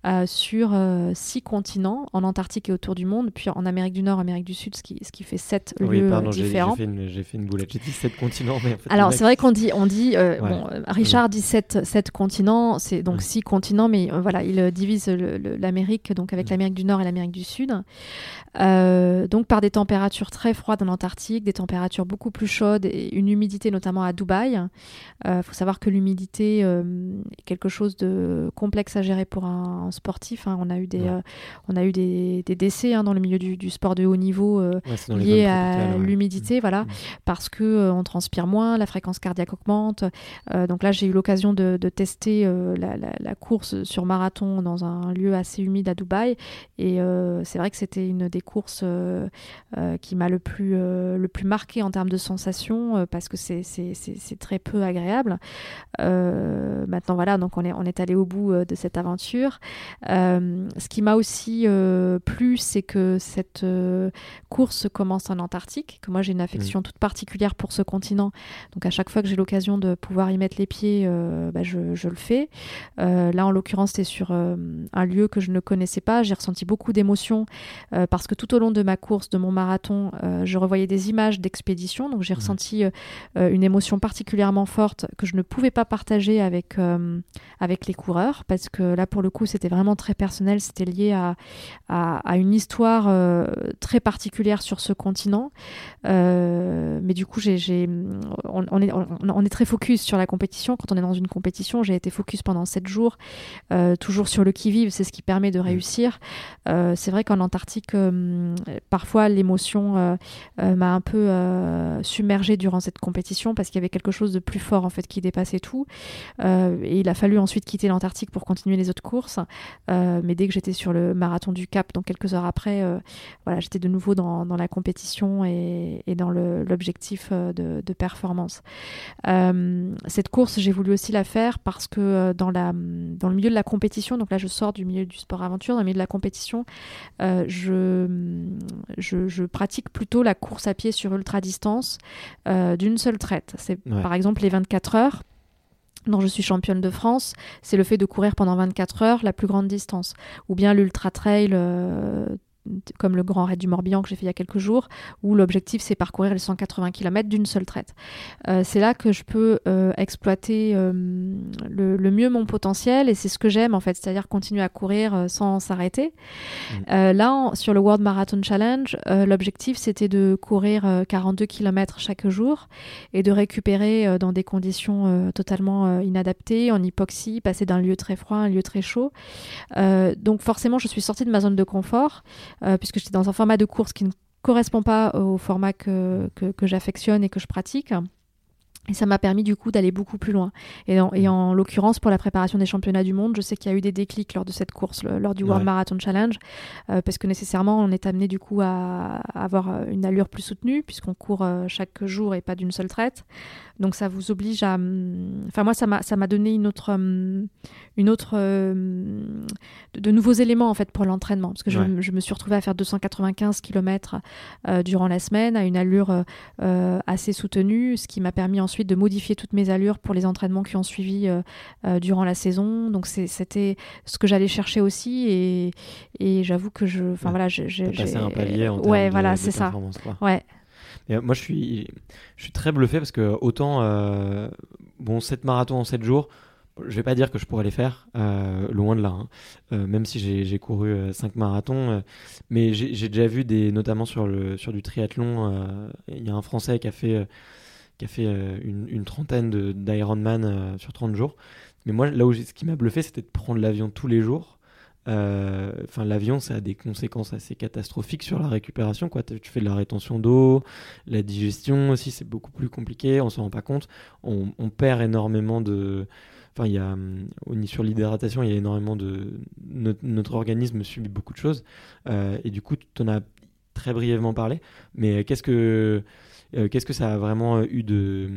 Euh, sur euh, six continents, en Antarctique et autour du monde, puis en Amérique du Nord, Amérique du Sud, ce qui, ce qui fait sept oui, lieux pardon, différents. J'ai fait, fait, une boulette, j'ai dit sept continents. Mais en fait, Alors c'est vrai qu'on dit, on dit euh, bon, Richard dit sept, sept continents, c'est donc six continents, mais voilà, il divise l'Amérique donc avec l'Amérique du Nord et l'Amérique du Sud. donc par des températures très froides en Antarctique, des températures beaucoup plus chaudes et une humidité notamment à Dubaï. Il faut savoir que l'humidité est quelque chose de complexe à gérer pour un Hein. On a eu des, euh, on a eu des, décès hein, dans le milieu du, sport de haut niveau euh, liés à l'humidité, mmh. voilà, mmh. parce que euh, on transpire moins, la fréquence cardiaque augmente. donc là, j'ai eu l'occasion de, tester la, course sur marathon dans un lieu assez humide à Dubaï, et c'est vrai que c'était une des courses qui m'a le plus, le plus marqué en termes de sensations, parce que c'est très peu agréable. maintenant, voilà, donc on est, on est allé au bout de cette aventure. Euh, ce qui m'a aussi euh, plu, c'est que cette euh, course commence en Antarctique, que moi j'ai une affection mm. toute particulière pour ce continent. Donc à chaque fois que j'ai l'occasion de pouvoir y mettre les pieds, bah, je, le fais. là, en l'occurrence, c'était sur un lieu que je ne connaissais pas. J'ai ressenti beaucoup d'émotions parce que tout au long de ma course, de mon marathon, je revoyais des images d'expédition. Donc j'ai mm. ressenti une émotion particulièrement forte que je ne pouvais pas partager avec, avec les coureurs parce que là, pour le coup, c'était vraiment très personnel, c'était lié à, à, une histoire euh, très particulière sur ce continent. Euh, mais du coup, j'ai, on, est, on, est très focus sur la compétition. Quand on est dans une compétition, j'ai été focus pendant sept jours, euh, toujours sur le qui-vive, c'est ce qui permet de réussir. c'est vrai qu'en Antarctique, parfois l'émotion m'a un peu submergée durant cette compétition parce qu'il y avait quelque chose de plus fort en fait qui dépassait tout. et il a fallu ensuite quitter l'Antarctique pour continuer les autres courses. Euh, mais dès que j'étais sur le marathon du Cap, donc quelques heures après, euh, voilà, j'étais de nouveau dans, dans, la compétition et, et dans l'objectif euh, de, de, performance. cette course, j'ai voulu aussi la faire parce que dans, la, dans le milieu de la compétition, donc là je sors du milieu du sport aventure, dans le milieu de la compétition, je, je, je, pratique plutôt la course à pied sur ultra distance d'une seule traite. C'est par exemple les 24 heures dont je suis championne de France, c'est le fait de courir pendant 24 heures la plus grande distance. Ou bien l'ultra trail euh, comme le Grand Raid du Morbihan que j'ai fait il y a quelques jours, où l'objectif c'est parcourir les 180 km d'une seule traite. Euh, c'est là que je peux euh, exploiter euh, le, mieux mon potentiel et c'est ce que j'aime en fait, c'est-à-dire continuer à courir sans s'arrêter. Mm. là, sur le World Marathon Challenge, l'objectif c'était de courir 42 km chaque jour et de récupérer dans des conditions totalement inadaptées, en hypoxie, passer d'un lieu très froid à un lieu très chaud. donc forcément, je suis sortie de ma zone de confort. Euh, puisque j'étais dans un format de course qui ne correspond pas au format que, que, j'affectionne et que je pratique. Et ça m'a permis du coup d'aller beaucoup plus loin. Et en, et en l'occurrence, pour la préparation des championnats du monde, je sais qu'il y a eu des déclics lors de cette course, le- lors du World Ouais. Marathon Challenge, euh, parce que nécessairement, on est amené du coup à, à avoir une allure plus soutenue, puisqu'on court euh, chaque jour et pas d'une seule traite. Donc ça vous oblige à... hum, Enfin moi, ça m'a ça m'a donné une autre... hum, Une autre hum, de, nouveaux éléments en fait pour l'entraînement. Parce que je, Ouais. je me suis retrouvée à faire 295 km durant la semaine, à une allure... euh, euh, assez soutenue, ce qui m'a permis ensuite de modifier toutes mes allures pour les entraînements qui ont suivi euh, euh, durant la saison. Donc c'était ce que j'allais chercher aussi et, et j'avoue que je, enfin Ouais. voilà, j'ai passé un palier en ouais, voilà, c'est ça. quoi. Ouais, Euh, moi, je suis, je suis très bluffé parce que autant, euh, bon, 7 marathons en 7 jours, je vais pas dire que je pourrais les faire, euh, loin de là, hein. Même si j'ai couru 5 marathons, mais j'ai déjà vu des, notamment sur, le, sur du triathlon, il y a un Français qui a fait, qui a fait une, une trentaine d'Ironman sur 30 jours. Mais moi, là où ce qui m'a bluffé, c'était de prendre l'avion tous les jours. Euh, Enfin, l'avion, ça a des conséquences assez catastrophiques sur la récupération. Quoi. Tu fais de la rétention d'eau, la digestion aussi, c'est beaucoup plus compliqué. On s'en rend pas compte. On, perd énormément de. Enfin, il y a hum, sur l'hydratation, il y a énormément de notre, notre organisme subit beaucoup de choses. Euh, et du coup, tu en as très brièvement parlé. Mais qu'est-ce que euh, qu'est-ce que ça a vraiment eu de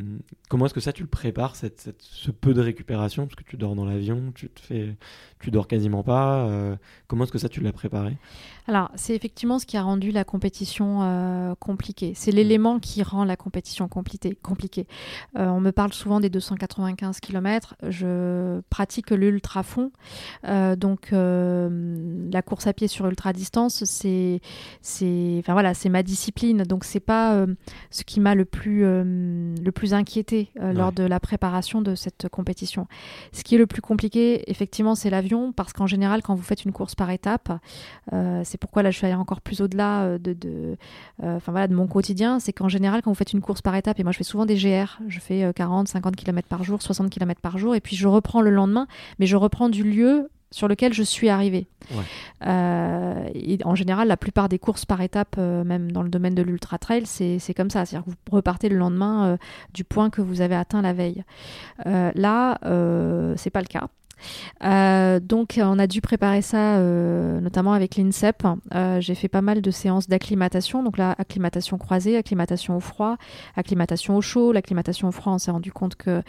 comment est-ce que ça tu le prépares cette, cette- ce peu de récupération? Parce que tu dors dans l'avion, tu te fais tu dors quasiment pas. euh, comment est-ce que ça tu l'as préparé? Alors, c'est effectivement ce qui a rendu la compétition euh, compliquée. C'est l'élément qui rend la compétition compliquée. compliquée. Euh, on me parle souvent des 295 km. Je pratique l'ultra fond. Euh, donc, euh, la course à pied sur ultra distance, c'est, c'est, enfin voilà, c'est ma discipline. Donc, c'est pas euh, ce qui m'a le plus, euh, le plus inquiété euh, lors de la préparation de cette compétition. Ce qui est le plus compliqué, effectivement, c'est l'avion, parce qu'en général, quand vous faites une course par étapes, euh, c'est pourquoi là je suis allée encore plus au-delà de, de, voilà, de mon quotidien. C'est qu'en général, quand vous faites une course par étapes, et moi je fais souvent des GR, je fais euh, 40, 50 km par jour, 60 km par jour, et puis je reprends le lendemain, mais je reprends du lieu sur lequel je suis arrivée. Ouais. Euh, et en général, la plupart des courses par étapes, euh, même dans le domaine de l'ultra trail, c'est comme ça. C'est-à-dire que vous repartez le lendemain euh, du point que vous avez atteint la veille. Là, c'est pas le cas. Euh, donc on a dû préparer ça euh, notamment avec l'INSEP. Euh, J'ai fait pas mal de séances d'acclimatation, donc là acclimatation croisée, acclimatation au froid, acclimatation au chaud. L'acclimatation au froid, on s'est rendu compte que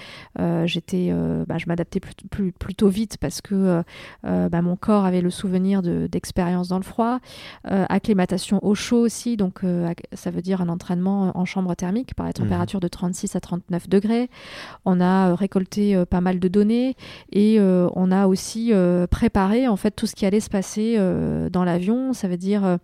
j'étais, bah, je m'adaptais plus, plus- plutôt vite parce que bah, mon corps avait le souvenir de- d'expériences dans le froid. Acclimatation au chaud aussi, donc ça veut dire un entraînement en chambre thermique par la température de 36 à 39 degrés. On a récolté pas mal de données et on a aussi euh, préparé en fait tout ce qui allait se passer euh, dans l'avion. Ça veut dire, euh,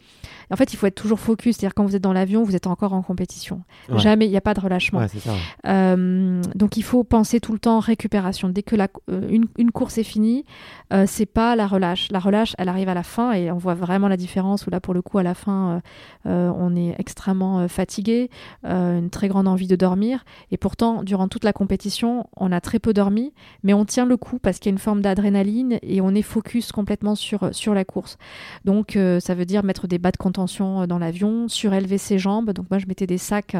en fait, il faut être toujours focus. C'est-à-dire quand vous êtes dans l'avion, vous êtes encore en compétition. Ouais. Jamais, il n'y a pas de relâchement. Ouais, c'est ça. ouais. Euh, donc il faut penser tout le temps récupération. Dès que la, euh, une, une course est finie, euh, c'est pas la relâche. La relâche, elle arrive à la fin et on voit vraiment la différence. Où là, pour le coup, à la fin, euh, euh, on est extrêmement euh, fatigué, euh, une très grande envie de dormir. Et pourtant, durant toute la compétition, on a très peu dormi, mais on tient le coup parce qu'il y a une forme d'adrénaline et on est focus complètement sur sur la course. Donc euh, ça veut dire mettre des bas de contention euh, dans l'avion, surélever ses jambes. Donc moi, je mettais des sacs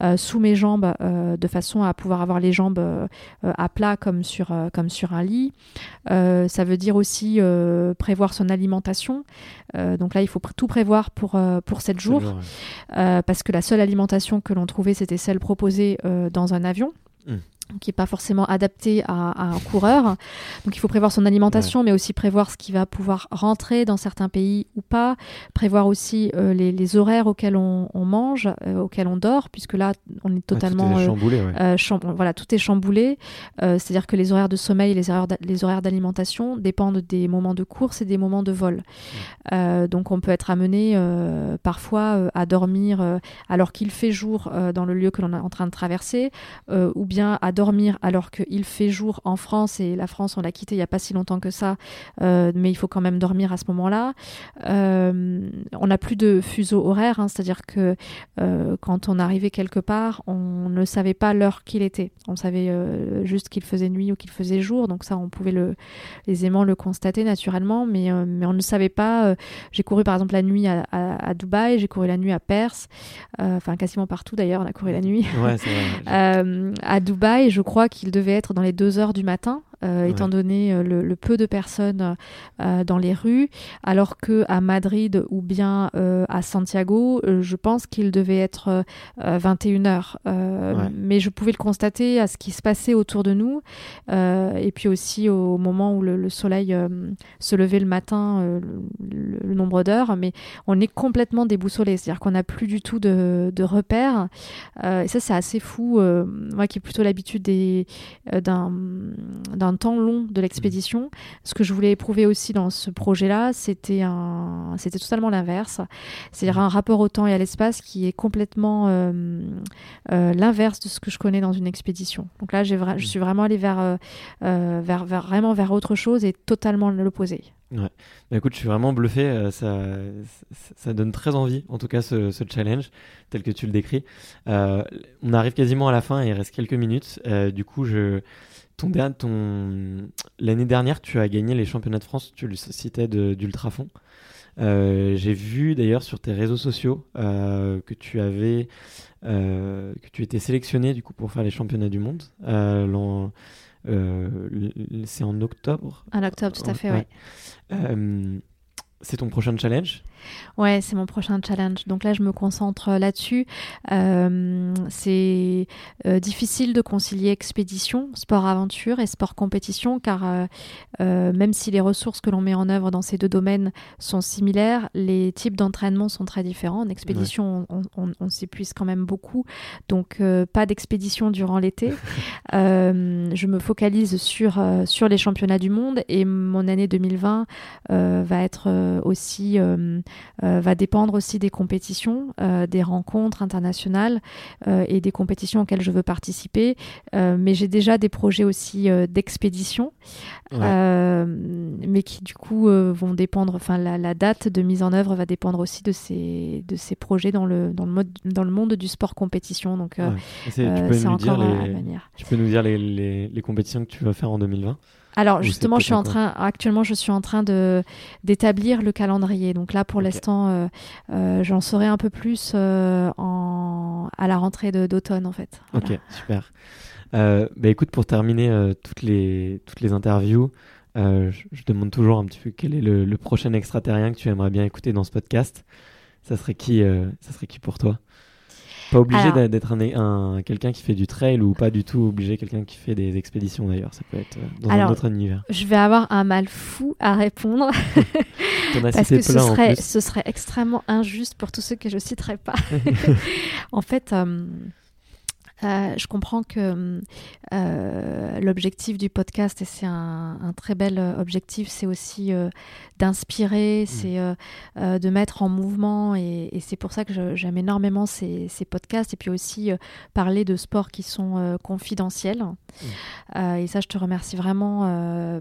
euh, sous mes jambes euh, de façon à pouvoir avoir les jambes à plat comme sur, comme sur un lit. Ça veut dire aussi prévoir son alimentation. Donc là, il faut pr- tout prévoir pour, pour 7 jours, ouais. parce que la seule alimentation que l'on trouvait, c'était celle proposée dans un avion. Mm. Qui n'est pas forcément adapté à, à un coureur. Donc il faut prévoir son alimentation, mais aussi prévoir ce qui va pouvoir rentrer dans certains pays ou pas. Prévoir aussi euh, les, les horaires auxquels on, on mange, euh, auxquels on dort, puisque là, on est totalement... Ouais, tout est euh, chamboulé, ouais. euh, cham- voilà, tout est chamboulé. Euh, C'est-à-dire que les horaires de sommeil, les horaires les horaires d'alimentation dépendent des moments de course et des moments de vol. Euh, donc on peut être amené euh, parfois euh, à dormir euh, alors qu'il fait jour euh, dans le lieu que l'on est en train de traverser, euh, ou bien à dormir dormir alors qu'il fait jour en France et la France, on l'a quitté il n'y a pas si longtemps que ça, euh, mais il faut quand même dormir à ce moment-là. Euh, on n'a plus de fuseau horaire, hein, c'est-à-dire que quand on arrivait quelque part, on ne savait pas l'heure qu'il était. On savait juste qu'il faisait nuit ou qu'il faisait jour, donc ça, on pouvait le, aisément le constater naturellement, mais, mais on ne savait pas. j'ai couru par exemple la nuit à, à Dubaï, j'ai couru la nuit à Perse, enfin quasiment partout d'ailleurs, on a couru la nuit. Ouais, c'est vrai. à Dubaï, je crois qu'il devait être dans les 2 heures du matin. Euh, étant donné euh, le, peu de personnes euh, dans les rues, alors que à Madrid ou bien à Santiago, je pense qu'il devait être 21h. Mais je pouvais le constater à ce qui se passait autour de nous, et puis aussi au moment où le, soleil se levait le matin, le, nombre d'heures, mais on est complètement déboussolé, c'est-à-dire qu'on n'a plus du tout de, de repères. et ça, c'est assez fou. moi qui ai plutôt l'habitude d'un temps long de l'expédition. Ce que je voulais éprouver aussi dans ce projet-là, c'était un, c'était totalement l'inverse, c'est-à-dire un rapport au temps et à l'espace qui est complètement euh, euh, l'inverse de ce que je connais dans une expédition. Donc là, j'ai je suis vraiment allée vers, euh, vers, vers, vraiment vers autre chose et totalement l'opposé. Ouais. Bah, écoute, je suis vraiment bluffé. ça, ça donne très envie, en tout cas, ce, ce challenge tel que tu le décris. on arrive quasiment à la fin et il reste quelques minutes. du coup, je, ton, ton... L'année dernière, tu as gagné les championnats de France, tu le citais, d'ultrafond. Euh, J'ai vu d'ailleurs sur tes réseaux sociaux euh, que tu avais euh, que tu étais sélectionné du coup pour faire les championnats du monde. C'est en octobre. En octobre, tout à fait, oui. C'est ton prochain challenge? Ouais, c'est mon prochain challenge. Donc là, je me concentre là-dessus. Euh, c'est euh, difficile de concilier expédition, sport-aventure et sport-compétition, car euh, même si les ressources que l'on met en œuvre dans ces deux domaines sont similaires, les types d'entraînement sont très différents. En expédition, on, s'épuise quand même beaucoup, donc pas d'expédition durant l'été. je me focalise sur, sur les championnats du monde et mon année 2020 va être aussi euh, va dépendre aussi des compétitions, euh, des rencontres internationales euh, et des compétitions auxquelles je veux participer. mais j'ai déjà des projets aussi d'expédition, mais qui du coup vont dépendre. Enfin, la, date de mise en œuvre va dépendre aussi de ces de ces projets dans le dans le mode dans le monde du sport compétition. Donc, c'est encore les, Tu peux nous dire les, les, les compétitions que tu vas faire en 2020 alors justement, je suis en train, actuellement, je suis en train de d'établir le calendrier. Donc là, pour l'instant, euh, euh, j'en saurai un peu plus euh, en, à la rentrée d'automne, en fait. Ok, super. bah écoute, pour terminer toutes les toutes les interviews, je, demande toujours un petit peu quel est le, le, prochain extraterrien que tu aimerais bien écouter dans ce podcast. Ça serait qui, ça serait qui pour toi? Pas obligé d'être un, quelqu'un qui fait du trail ou pas du tout obligé quelqu'un qui fait des expéditions d'ailleurs. Ça peut être euh, dans un autre univers. Je vais avoir un mal fou à répondre. parce que ce serait, ce serait extrêmement injuste pour tous ceux que je citerai pas. en fait, euh, euh, je comprends que euh, l'objectif du podcast, et c'est un, très bel objectif, c'est aussi euh, d'inspirer, mmh. c'est de mettre en mouvement, et, c'est pour ça que j'aime énormément ces, podcasts, et puis aussi parler de sports qui sont confidentiels. Mmh. et ça, je te remercie vraiment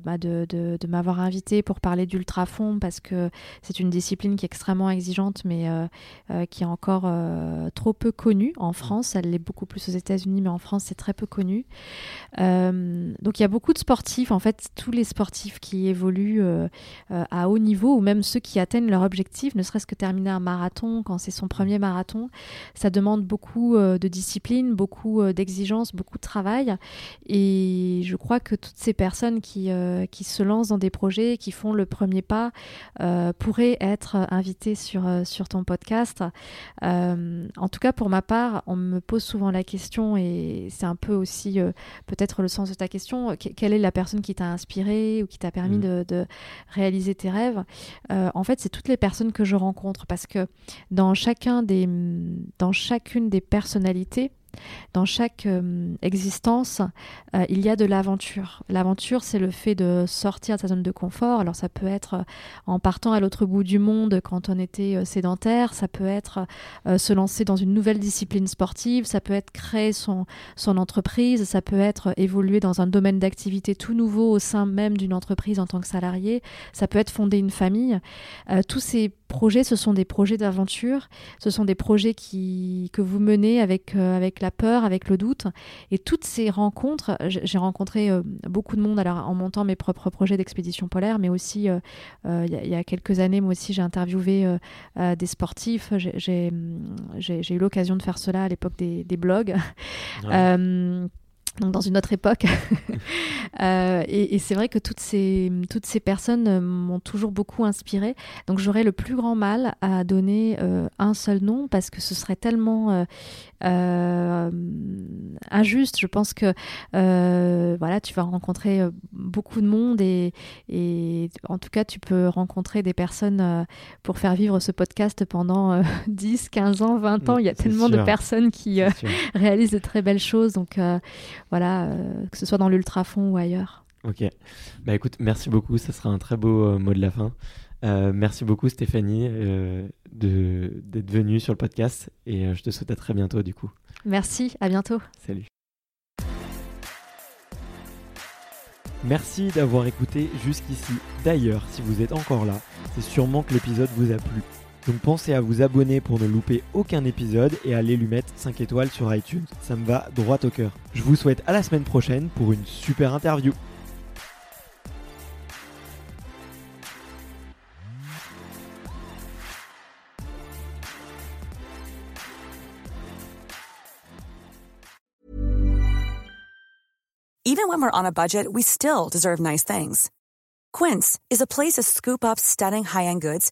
bah, de, de m'avoir invité pour parler d'ultrafond, parce que c'est une discipline qui est extrêmement exigeante, mais qui est encore trop peu connue en mmh. France. Elle l'est beaucoup plus aux États unis mais en France, c'est très peu connu. Euh, donc il y a beaucoup de sportifs, en fait, tous les sportifs qui évoluent euh, euh, à haut niveau, ou même ceux qui atteignent leur objectif, ne serait-ce que terminer un marathon, quand c'est son premier marathon, ça demande beaucoup de discipline, beaucoup d'exigence, beaucoup de travail. Et je crois que toutes ces personnes qui, qui se lancent dans des projets, qui font le premier pas, pourraient être invitées sur, sur ton podcast. en tout cas, pour ma part, on me pose souvent la question, et c'est un peu aussi euh, peut-être le sens de ta question, quelle est la personne qui t'a inspiré ou qui t'a permis mm. de, réaliser tes rêves? Euh, En fait, c'est toutes les personnes que je rencontre parce que dans, chacun des, dans chacune des personnalités, dans chaque euh, existence, euh, il y a de l'aventure. L'aventure, c'est le fait de sortir de sa zone de confort. Alors ça peut être euh, en partant à l'autre bout du monde quand on était sédentaire, ça peut être se lancer dans une nouvelle discipline sportive, ça peut être créer son, son entreprise, ça peut être évoluer dans un domaine d'activité tout nouveau au sein même d'une entreprise en tant que salarié, ça peut être fonder une famille. tous ces projets, ce sont des projets d'aventure, ce sont des projets qui, que vous menez avec, euh, avec la peur, avec le doute. Et toutes ces rencontres, j'ai rencontré euh, beaucoup de monde alors, en montant mes propres projets d'expédition polaire, mais aussi, euh, il y, a quelques années, moi aussi, j'ai interviewé des sportifs. J'ai eu l'occasion de faire cela à l'époque des, des, blogs donc dans une autre époque. euh, et, et c'est vrai que toutes ces, toutes ces personnes euh, m'ont toujours beaucoup inspiré. Donc j'aurais le plus grand mal à donner euh, un seul nom parce que ce serait tellement euh, injuste. Je pense que voilà, tu vas rencontrer beaucoup de monde et, et, en tout cas, tu peux rencontrer des personnes pour faire vivre ce podcast pendant 10, 15 ans, 20 ans. Il y a tellement de personnes qui réalisent de très belles choses. Donc voilà, que ce soit dans l'ultrafond ou ailleurs. Ok. Bah écoute, merci beaucoup. Ça sera un très beau mot de la fin. Euh, merci beaucoup Stéphanie euh, d'être venue sur le podcast et euh, je te souhaite à très bientôt du coup. Merci, à bientôt. Salut. Merci d'avoir écouté jusqu'ici. D'ailleurs, si vous êtes encore là, c'est sûrement que l'épisode vous a plu. Donc pensez à vous abonner pour ne louper aucun épisode et à aller lui mettre 5 étoiles sur iTunes. Ça me va droit au cœur. Je vous souhaite à la semaine prochaine pour une super interview. Even when we're on a budget, we still deserve nice things. Quince is a place to scoop up stunning high-end goods